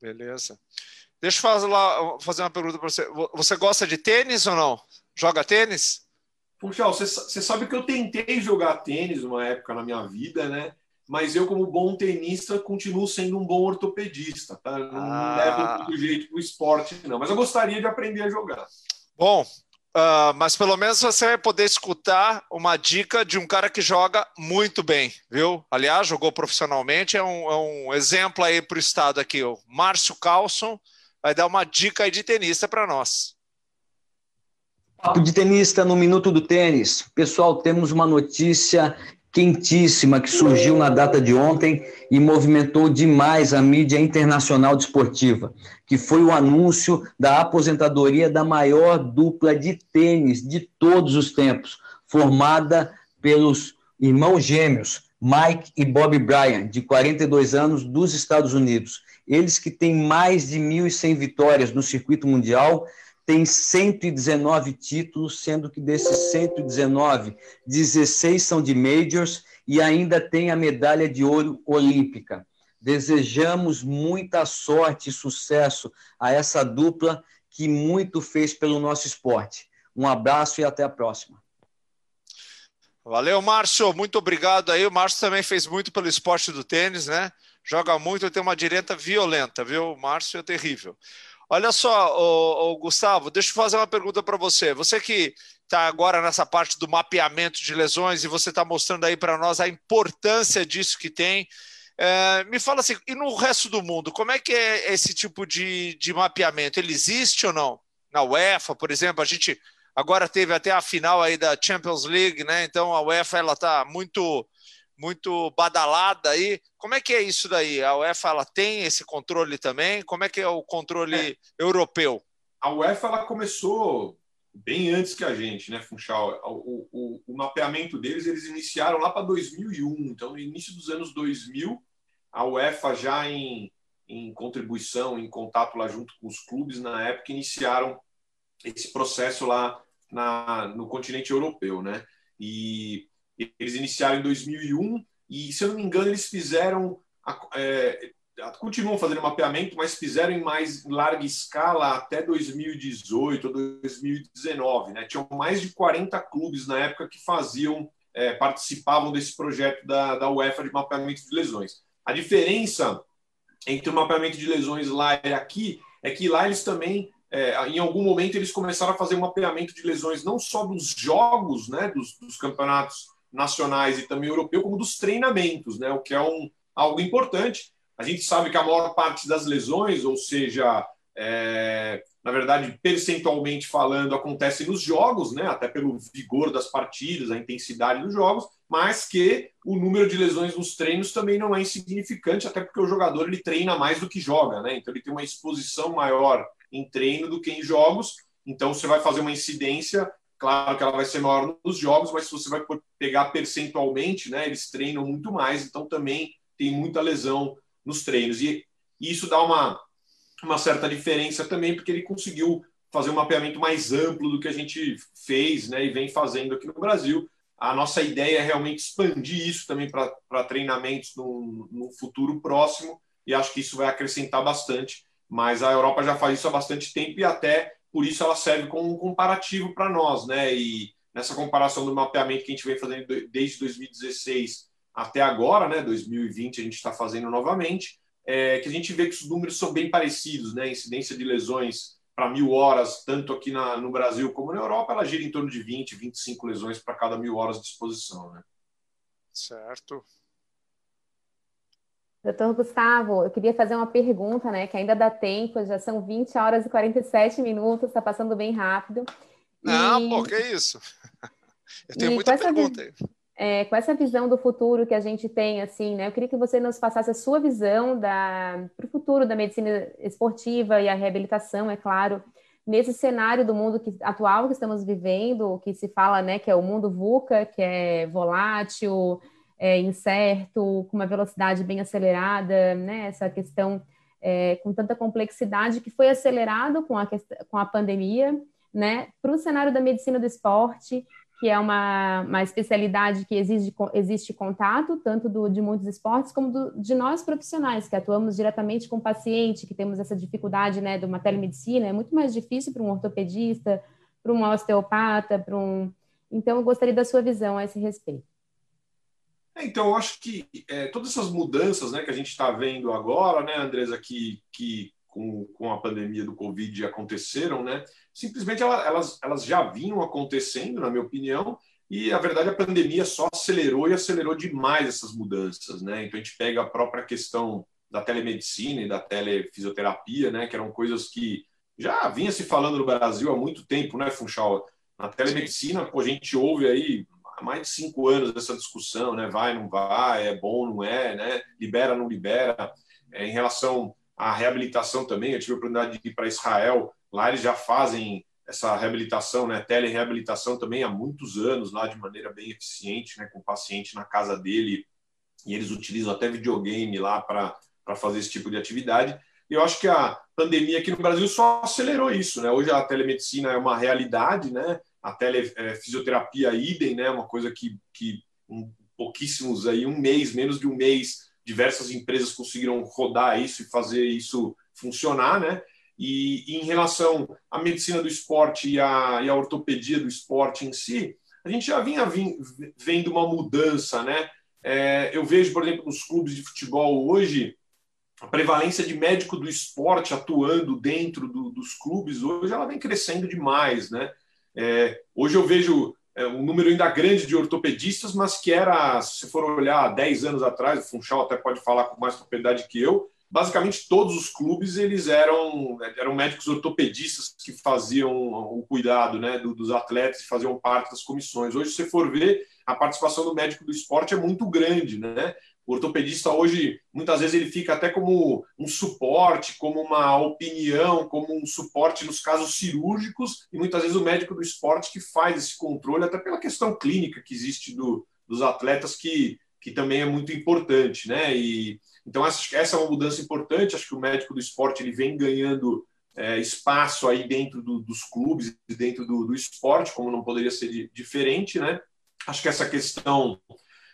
Beleza. Deixa eu fazer, lá, fazer uma pergunta para você. Você gosta de tênis ou não? Joga tênis? Funchal, você, você sabe que eu tentei jogar tênis uma época na minha vida, né? Mas eu, como bom tenista, continuo sendo um bom ortopedista, tá? Não ah. levo do jeito para o esporte, não. Mas eu gostaria de aprender a jogar. Bom, uh, mas pelo menos você vai poder escutar uma dica de um cara que joga muito bem, viu? Aliás, jogou profissionalmente, é um, é um exemplo aí para o estado aqui. O Márcio Carlson vai dar uma dica aí de tenista para nós. Papo de tenista no Minuto do Tênis. Pessoal, temos uma notícia quentíssima que surgiu na data de ontem e movimentou demais a mídia internacional desportiva, que foi o anúncio da aposentadoria da maior dupla de tênis de todos os tempos, formada pelos irmãos gêmeos Mike e Bob Bryan, de 42 anos, dos Estados Unidos. Eles que têm mais de 1.100 vitórias no circuito mundial, tem 119 títulos, sendo que desses 119, 16 são de majors e ainda tem a medalha de ouro olímpica. Desejamos muita sorte e sucesso a essa dupla que muito fez pelo nosso esporte. Um abraço e até a próxima. Valeu, Márcio. Muito obrigado aí. O Márcio também fez muito pelo esporte do tênis, né? Joga muito, tem uma direita violenta, viu? O Márcio é terrível. Olha só, ô, ô, Gustavo, deixa eu fazer uma pergunta para você. Você que está agora nessa parte do mapeamento de lesões e você está mostrando aí para nós a importância disso que tem. É, me fala assim, e no resto do mundo, como é que é esse tipo de, de mapeamento? Ele existe ou não? Na UEFA, por exemplo, a gente agora teve até a final aí da Champions League, né? Então a UEFA ela está muito muito badalada aí. Como é que é isso daí? A UEFA ela tem esse controle também? Como é que é o controle é. europeu? A UEFA ela começou bem antes que a gente, né, Funchal? O, o, o mapeamento deles eles iniciaram lá para 2001. Então, no início dos anos 2000, a UEFA já em, em contribuição, em contato lá junto com os clubes na época, iniciaram esse processo lá na, no continente europeu, né? E eles iniciaram em 2001 e, se eu não me engano, eles fizeram. É, continuam fazendo mapeamento, mas fizeram em mais larga escala até 2018 ou 2019. Né? Tinham mais de 40 clubes na época que faziam, é, participavam desse projeto da, da UEFA de mapeamento de lesões. A diferença entre o mapeamento de lesões lá e aqui é que lá eles também é, em algum momento eles começaram a fazer um mapeamento de lesões não só dos jogos, né, dos, dos campeonatos nacionais e também europeu, como dos treinamentos, né? o que é um, algo importante. A gente sabe que a maior parte das lesões, ou seja, é, na verdade, percentualmente falando, acontece nos jogos, né? até pelo vigor das partidas, a intensidade dos jogos, mas que o número de lesões nos treinos também não é insignificante, até porque o jogador ele treina mais do que joga, né? então ele tem uma exposição maior em treino do que em jogos, então você vai fazer uma incidência Claro que ela vai ser maior nos jogos, mas se você vai pegar percentualmente, né, eles treinam muito mais, então também tem muita lesão nos treinos. E, isso dá uma, uma certa diferença também, porque ele conseguiu fazer um mapeamento mais amplo do que a gente fez né, e vem fazendo aqui no Brasil. A nossa ideia é realmente expandir isso também para treinamentos no, no futuro próximo, e acho que isso vai acrescentar bastante. Mas a Europa já faz isso há bastante tempo e até por isso ela serve como um comparativo para nós, né? E nessa comparação do mapeamento que a gente vem fazendo desde 2016 até agora, né? 2020 a gente está fazendo novamente, é, que a gente vê que os números são bem parecidos, né? incidência de lesões para mil horas, tanto aqui na, no Brasil como na Europa, ela gira em torno de 20, 25 lesões para cada mil horas de exposição, né? Certo. Doutor Gustavo, eu queria fazer uma pergunta, né? Que ainda dá tempo, já são 20 horas e 47 minutos, está passando bem rápido. Não, e... pô, que isso? <laughs> Eu tenho e muita pergunta aí. É, com essa visão do futuro que a gente tem, assim, né? Eu queria que você nos passasse a sua visão para o futuro da medicina esportiva e a reabilitação, é claro, nesse cenário do mundo que, atual que estamos vivendo, que se fala, né, que é o mundo VUCA, que é volátil, é, incerto, com uma velocidade bem acelerada, né? Essa questão é, com tanta complexidade que foi acelerado com a, com a pandemia, né? Para o cenário da medicina do esporte, que é uma, uma especialidade que exige, existe contato, tanto do, de muitos esportes, como do, de nós profissionais, que atuamos diretamente com o paciente, que temos essa dificuldade né, de uma telemedicina, é muito mais difícil para um ortopedista, para um osteopata, para um. Então, eu gostaria da sua visão a esse respeito. É, então, eu acho que é, todas essas mudanças né, que a gente está vendo agora, né, Andresa, que, que com, com a pandemia do Covid aconteceram, né, simplesmente elas, elas já vinham acontecendo, na minha opinião, e a verdade a pandemia só acelerou e acelerou demais essas mudanças. Né? Então, a gente pega a própria questão da telemedicina e da telefisioterapia, né, que eram coisas que já vinha se falando no Brasil há muito tempo, né, Funchal? Na telemedicina, pô, a gente ouve aí há mais de cinco anos dessa discussão, né? Vai, não vai, é bom, não é, né? Libera, não libera. É, em relação à reabilitação também, eu tive a oportunidade de ir para Israel, lá eles já fazem essa reabilitação, né? Telereabilitação também há muitos anos, lá de maneira bem eficiente, né? Com o paciente na casa dele, e eles utilizam até videogame lá para fazer esse tipo de atividade. E eu acho que a pandemia aqui no Brasil só acelerou isso, né? Hoje a telemedicina é uma realidade, né? A telefisioterapia é, idem, né? Uma coisa que, que um, pouquíssimos aí, um mês, menos de um mês, diversas empresas conseguiram rodar isso e fazer isso funcionar, né? E, e em relação à medicina do esporte e à, e à ortopedia do esporte em si, a gente já vinha vendo uma mudança, né? É, eu vejo, por exemplo, nos clubes de futebol hoje, a prevalência de médico do esporte atuando dentro do, dos clubes hoje ela vem crescendo demais, né? É, hoje eu vejo é, um número ainda grande de ortopedistas, mas que era, se for olhar 10 anos atrás, o Funchal até pode falar com mais propriedade que eu, basicamente todos os clubes eles eram, eram médicos ortopedistas que faziam o cuidado né, dos atletas e faziam parte das comissões. Hoje, se você for ver, a participação do médico do esporte é muito grande, né? O ortopedista hoje, muitas vezes, ele fica até como um suporte, como uma opinião, como um suporte nos casos cirúrgicos, e muitas vezes o médico do esporte que faz esse controle, até pela questão clínica que existe do, dos atletas, que, que também é muito importante, né? E, então, essa, essa é uma mudança importante, acho que o médico do esporte ele vem ganhando é, espaço aí dentro do, dos clubes, dentro do, do esporte, como não poderia ser diferente, né? Acho que essa questão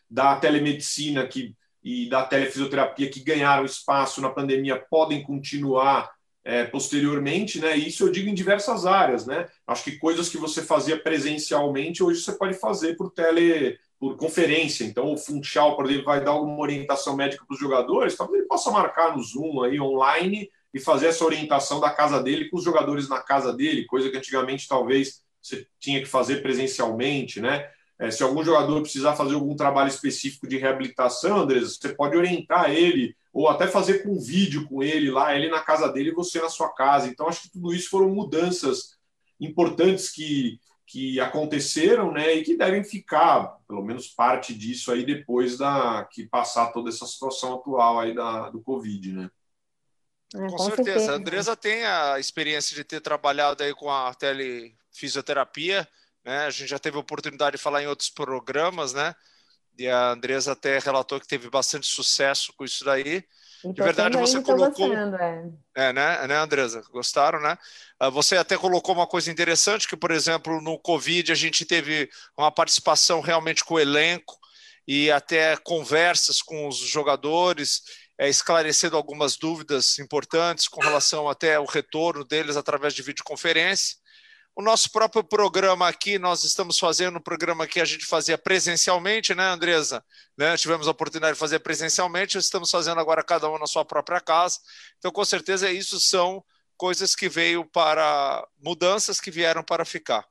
da telemedicina que e da telefisioterapia que ganharam espaço na pandemia podem continuar é, posteriormente, né? Isso eu digo em diversas áreas, né? Acho que coisas que você fazia presencialmente hoje você pode fazer por tele, por conferência. Então, o Funchal, por exemplo, vai dar alguma orientação médica para os jogadores, talvez ele possa marcar no Zoom aí online e fazer essa orientação da casa dele com os jogadores na casa dele, coisa que antigamente talvez você tinha que fazer presencialmente, né? É, se algum jogador precisar fazer algum trabalho específico de reabilitação, Andres, você pode orientar ele ou até fazer com vídeo com ele lá, ele na casa dele e você na sua casa. Então, acho que tudo isso foram mudanças importantes que, que aconteceram, né, e que devem ficar, pelo menos parte disso aí depois da que passar toda essa situação atual aí da, do Covid, né? É, com, com certeza. certeza. A Andresa tem a experiência de ter trabalhado aí com a telefisioterapia, né? A gente já teve oportunidade de falar em outros programas, né? E a Andresa até relatou que teve bastante sucesso com isso daí. Então, de verdade, você colocou. Gostando, é. é, né, né, Andresa? Gostaram, né? Ah, você até colocou uma coisa interessante, que, por exemplo, no Covid a gente teve uma participação realmente com o elenco e até conversas com os jogadores é, esclarecendo algumas dúvidas importantes com relação até o retorno deles através de videoconferência. O nosso próprio programa aqui, nós estamos fazendo um programa que a gente fazia presencialmente, né, Andresa? Né? Tivemos a oportunidade de fazer presencialmente, estamos fazendo agora cada um na sua própria casa. Então, com certeza, isso são coisas que veio para mudanças que vieram para ficar.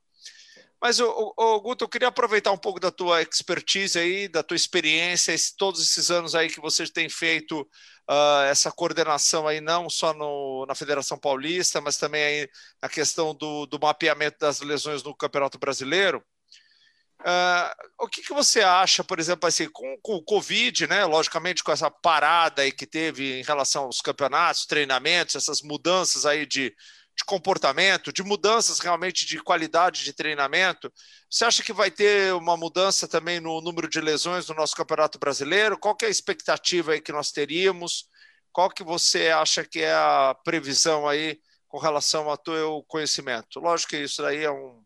Mas, o, o, Guto, eu queria aproveitar um pouco da tua expertise aí, da tua experiência, esse, todos esses anos aí que você tem feito uh, essa coordenação aí, não só no, na Federação Paulista, mas também aí na questão do, do mapeamento das lesões no Campeonato Brasileiro. Uh, o que, que, você acha, por exemplo, assim, com, com, o Covid, né? Logicamente, com essa parada aí que teve em relação aos campeonatos, treinamentos, essas mudanças aí de, de comportamento, de mudanças realmente de qualidade de treinamento. Você acha que vai ter uma mudança também no número de lesões no nosso Campeonato Brasileiro? Qual é a expectativa aí que nós teríamos? Qual que você acha que é a previsão aí com relação ao teu conhecimento? Lógico que isso aí é um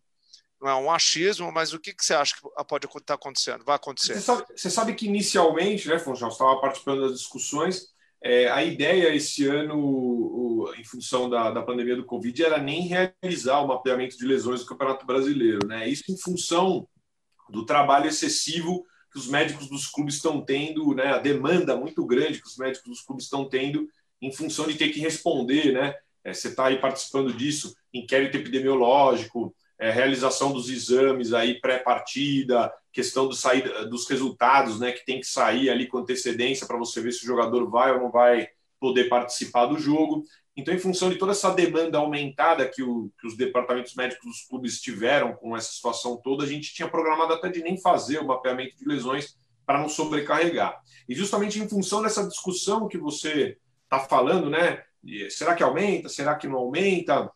não é um achismo, mas o que, que você acha que pode estar acontecendo? Vai acontecer? Você sabe, você sabe que inicialmente, né, Funchal, estava participando das discussões, é, a ideia esse ano, o, em função da, da pandemia do Covid, era nem realizar o mapeamento de lesões do Campeonato Brasileiro. Né? Isso em função do trabalho excessivo que os médicos dos clubes estão tendo, né? a demanda muito grande que os médicos dos clubes estão tendo em função de ter que responder. Né? É, você está aí participando disso, inquérito epidemiológico, é, realização dos exames aí pré-partida, questão do sair, dos resultados, né, que tem que sair ali com antecedência para você ver se o jogador vai ou não vai poder participar do jogo. Então, em função de toda essa demanda aumentada que, o, que os departamentos médicos dos clubes tiveram com essa situação toda, a gente tinha programado até de nem fazer o mapeamento de lesões para não sobrecarregar. E justamente em função dessa discussão que você está falando, né? Será que aumenta? Será que não aumenta?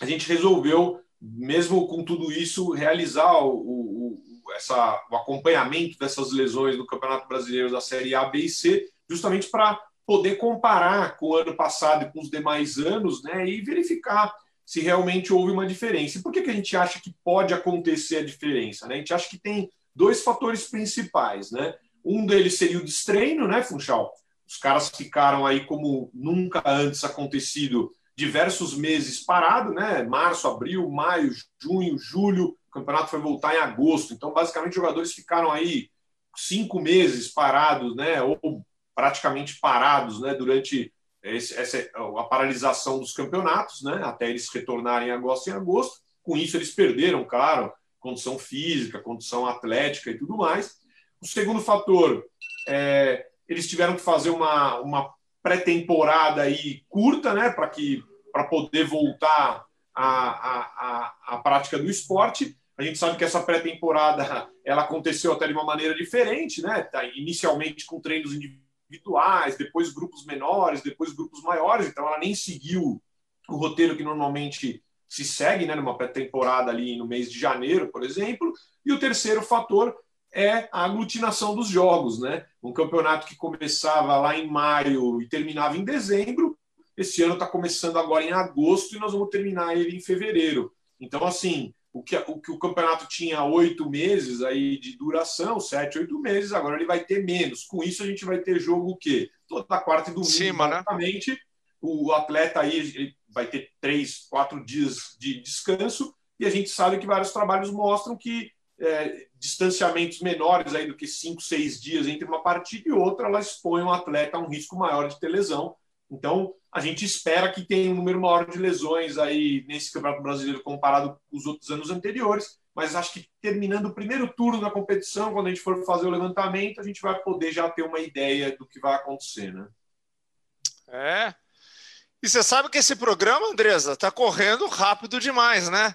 A gente resolveu mesmo com tudo isso, realizar o, o, essa, o acompanhamento dessas lesões no Campeonato Brasileiro da Série A, B e C, justamente para poder comparar com o ano passado e com os demais anos né, e verificar se realmente houve uma diferença. E por que, que a gente acha que pode acontecer a diferença? Né? A gente acha que tem dois fatores principais. Né? Um deles seria o destreino, né, Funchal? Os caras ficaram aí como nunca antes acontecido diversos meses parado, né? Março, abril, maio, junho, julho. O campeonato foi voltar em agosto. Então, basicamente, jogadores ficaram aí cinco meses parados, né? Ou praticamente parados, né? Durante esse, essa, a paralisação dos campeonatos, né? Até eles retornarem em agosto em agosto. Com isso, eles perderam, claro, condição física, condição atlética e tudo mais. O segundo fator, é, eles tiveram que fazer uma, uma pré-temporada aí curta, né, para que para poder voltar à, à, à, prática do esporte. A gente sabe que essa pré-temporada <laughs> ela aconteceu até de uma maneira diferente, né? Tá, inicialmente com treinos individuais, depois grupos menores, depois grupos maiores. Então ela nem seguiu o roteiro que normalmente se segue, né? Numa pré-temporada ali no mês de janeiro, por exemplo. E o terceiro fator é a aglutinação dos jogos, né? Um campeonato que começava lá em maio e terminava em dezembro, esse ano está começando agora em agosto e nós vamos terminar ele em fevereiro. Então, assim, o que o, que o campeonato tinha oito meses aí de duração, sete, oito meses, agora ele vai ter menos. Com isso, a gente vai ter jogo o quê? Toda quarta e domingo, Cima, né? O atleta aí vai ter três, quatro dias de descanso e a gente sabe que vários trabalhos mostram que é, distanciamentos menores aí do que cinco, seis dias entre uma partida e outra, ela expõe o um atleta a um risco maior de ter lesão. Então, a gente espera que tenha um número maior de lesões aí nesse Campeonato Brasileiro comparado com os outros anos anteriores, mas acho que terminando o primeiro turno da competição, quando a gente for fazer o levantamento, a gente vai poder já ter uma ideia do que vai acontecer, né? É. E você sabe que esse programa, Andresa, está correndo rápido demais, né?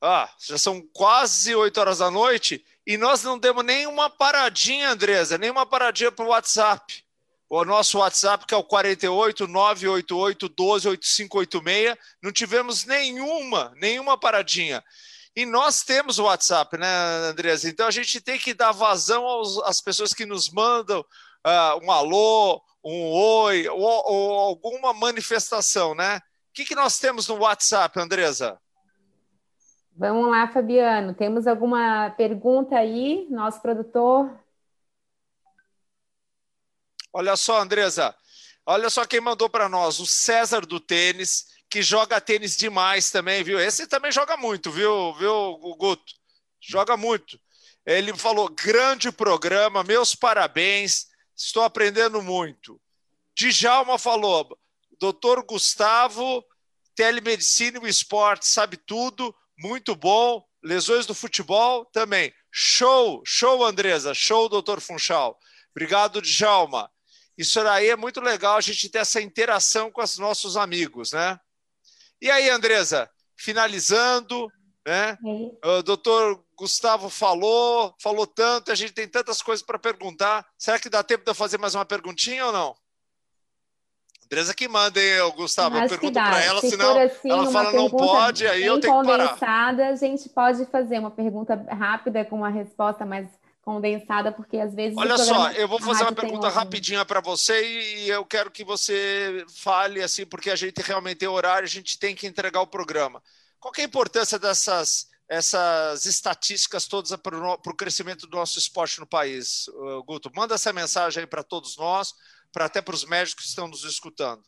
Ah, já são quase 8 horas da noite e nós não demos nenhuma paradinha, Andresa, nenhuma paradinha para o WhatsApp. O nosso WhatsApp, que é o 48 988 12 8586, não tivemos nenhuma, nenhuma paradinha. E nós temos o WhatsApp, né, Andresa? Então a gente tem que dar vazão aos, às pessoas que nos mandam uh, um alô, um oi, ou, ou alguma manifestação, né? O que, que nós temos no WhatsApp, Andresa? Vamos lá, Fabiano. Temos alguma pergunta aí, nosso produtor? Olha só, Andresa. Olha só quem mandou para nós, o César do tênis, que joga tênis demais também, viu? Esse também joga muito, viu, viu, Guto? Joga muito. Ele falou: grande programa, meus parabéns, estou aprendendo muito. Djalma falou: doutor Gustavo, telemedicina e esporte, sabe tudo, muito bom. Lesões do futebol também. Show, show, Andresa, show, doutor Funchal. Obrigado, Djalma. Isso aí é muito legal a gente ter essa interação com os nossos amigos, né? E aí, Andresa, finalizando, né? O doutor Gustavo falou, falou tanto, a gente tem tantas coisas para perguntar. Será que dá tempo de eu fazer mais uma perguntinha ou não? Andresa que manda, hein, Gustavo? Acho eu pergunto para ela, se senão assim, ela fala não pode, aí eu tenho que parar. A gente pode fazer uma pergunta rápida com uma resposta mais condensada, porque às vezes. Olha só, eu vou fazer uma pergunta rapidinha para você e eu quero que você fale assim, porque a gente realmente tem horário, a gente tem que entregar o programa. Qual é a importância dessas essas estatísticas todas para o crescimento do nosso esporte no país, Guto? Manda essa mensagem aí para todos nós, para até para os médicos que estão nos escutando.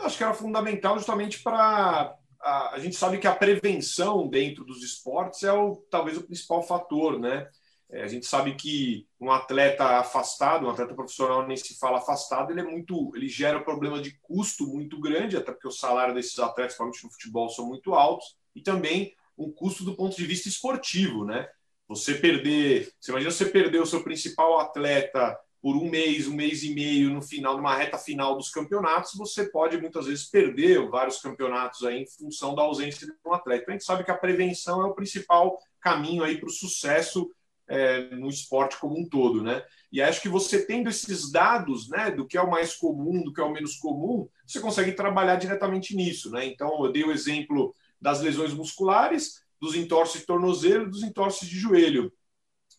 acho que era fundamental justamente para a, a gente sabe que a prevenção dentro dos esportes é o talvez o principal fator, né? É, a gente sabe que um atleta afastado, um atleta profissional nem se fala afastado, ele é muito, ele gera um problema de custo muito grande, até porque o salário desses atletas, principalmente no futebol, são muito altos, e também um custo do ponto de vista esportivo, né? Você perder, você imagina você perder o seu principal atleta por um mês, um mês e meio no final, numa reta final dos campeonatos, você pode muitas vezes perder vários campeonatos aí em função da ausência de um atleta. Então, a gente sabe que a prevenção é o principal caminho aí para o sucesso é, no esporte como um todo, né? E acho que você tendo esses dados, né, do que é o mais comum, do que é o menos comum, você consegue trabalhar diretamente nisso, né? Então, eu dei o exemplo das lesões musculares, dos entorces de tornozelo dos entorces de joelho.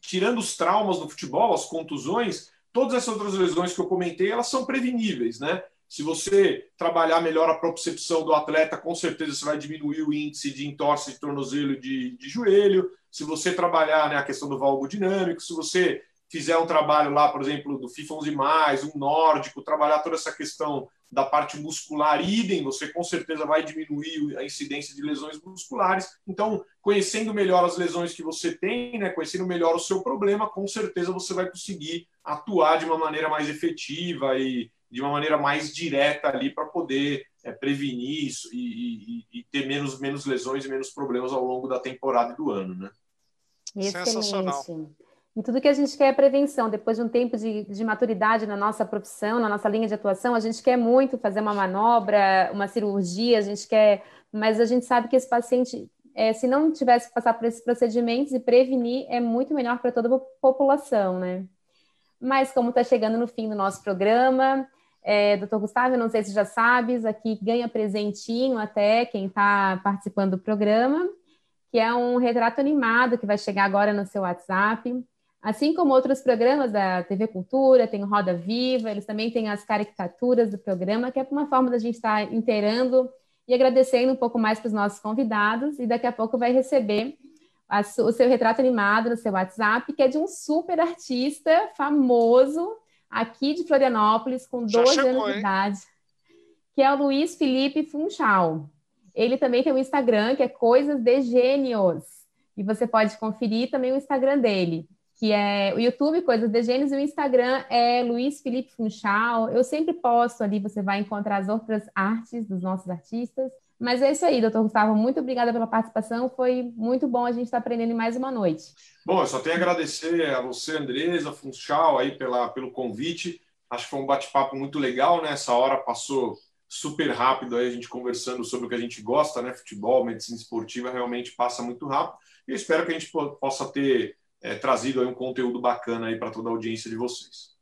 Tirando os traumas no futebol, as contusões, todas essas outras lesões que eu comentei, elas são preveníveis, né? Se você trabalhar melhor a propriocepção do atleta, com certeza você vai diminuir o índice de entorse de tornozelo de, de joelho. Se você trabalhar né, a questão do valgo dinâmico, se você fizer um trabalho lá, por exemplo, do FIFA 11+, um nórdico, trabalhar toda essa questão da parte muscular idem, você com certeza vai diminuir a incidência de lesões musculares. Então, conhecendo melhor as lesões que você tem, né, conhecendo melhor o seu problema, com certeza você vai conseguir atuar de uma maneira mais efetiva e de uma maneira mais direta ali para poder é, prevenir isso e, e, e, ter menos, menos lesões e menos problemas ao longo da temporada e do ano, né? Sensacional. E tudo que a gente quer é prevenção. Depois de um tempo de, de, maturidade na nossa profissão, na nossa linha de atuação, a gente quer muito fazer uma manobra, uma cirurgia, a gente quer, mas a gente sabe que esse paciente, é, se não tivesse que passar por esses procedimentos e prevenir, é muito melhor para toda a população, né? Mas como está chegando no fim do nosso programa, é, doutor Gustavo, não sei se já sabes, aqui ganha presentinho até quem está participando do programa, que é um retrato animado que vai chegar agora no seu WhatsApp. Assim como outros programas da TV Cultura, tem Roda Viva, eles também têm as caricaturas do programa, que é uma forma da gente estar tá inteirando e agradecendo um pouco mais para os nossos convidados, e daqui a pouco vai receber a, o seu retrato animado no seu WhatsApp, que é de um super artista famoso aqui de Florianópolis, com 12 anos de idade, que é o Luiz Felipe Funchal. Ele também tem um Instagram, que é Coisas de Gênios, e você pode conferir também o Instagram dele que é o YouTube Coisas de Gênios e o Instagram é Luiz Felipe Funchal. Eu sempre posto ali, você vai encontrar as outras artes dos nossos artistas. Mas é isso aí, doutor Gustavo. Muito obrigada pela participação. Foi muito bom a gente estar aprendendo mais uma noite. Bom, eu só tenho a agradecer a você, Andresa, Funchal, aí pela, pelo convite. Acho que foi um bate-papo muito legal, né? Essa hora passou super rápido aí a gente conversando sobre o que a gente gosta, né? Futebol, medicina esportiva, realmente passa muito rápido. E espero que a gente possa ter é, trazido aí um conteúdo bacana aí para toda a audiência de vocês.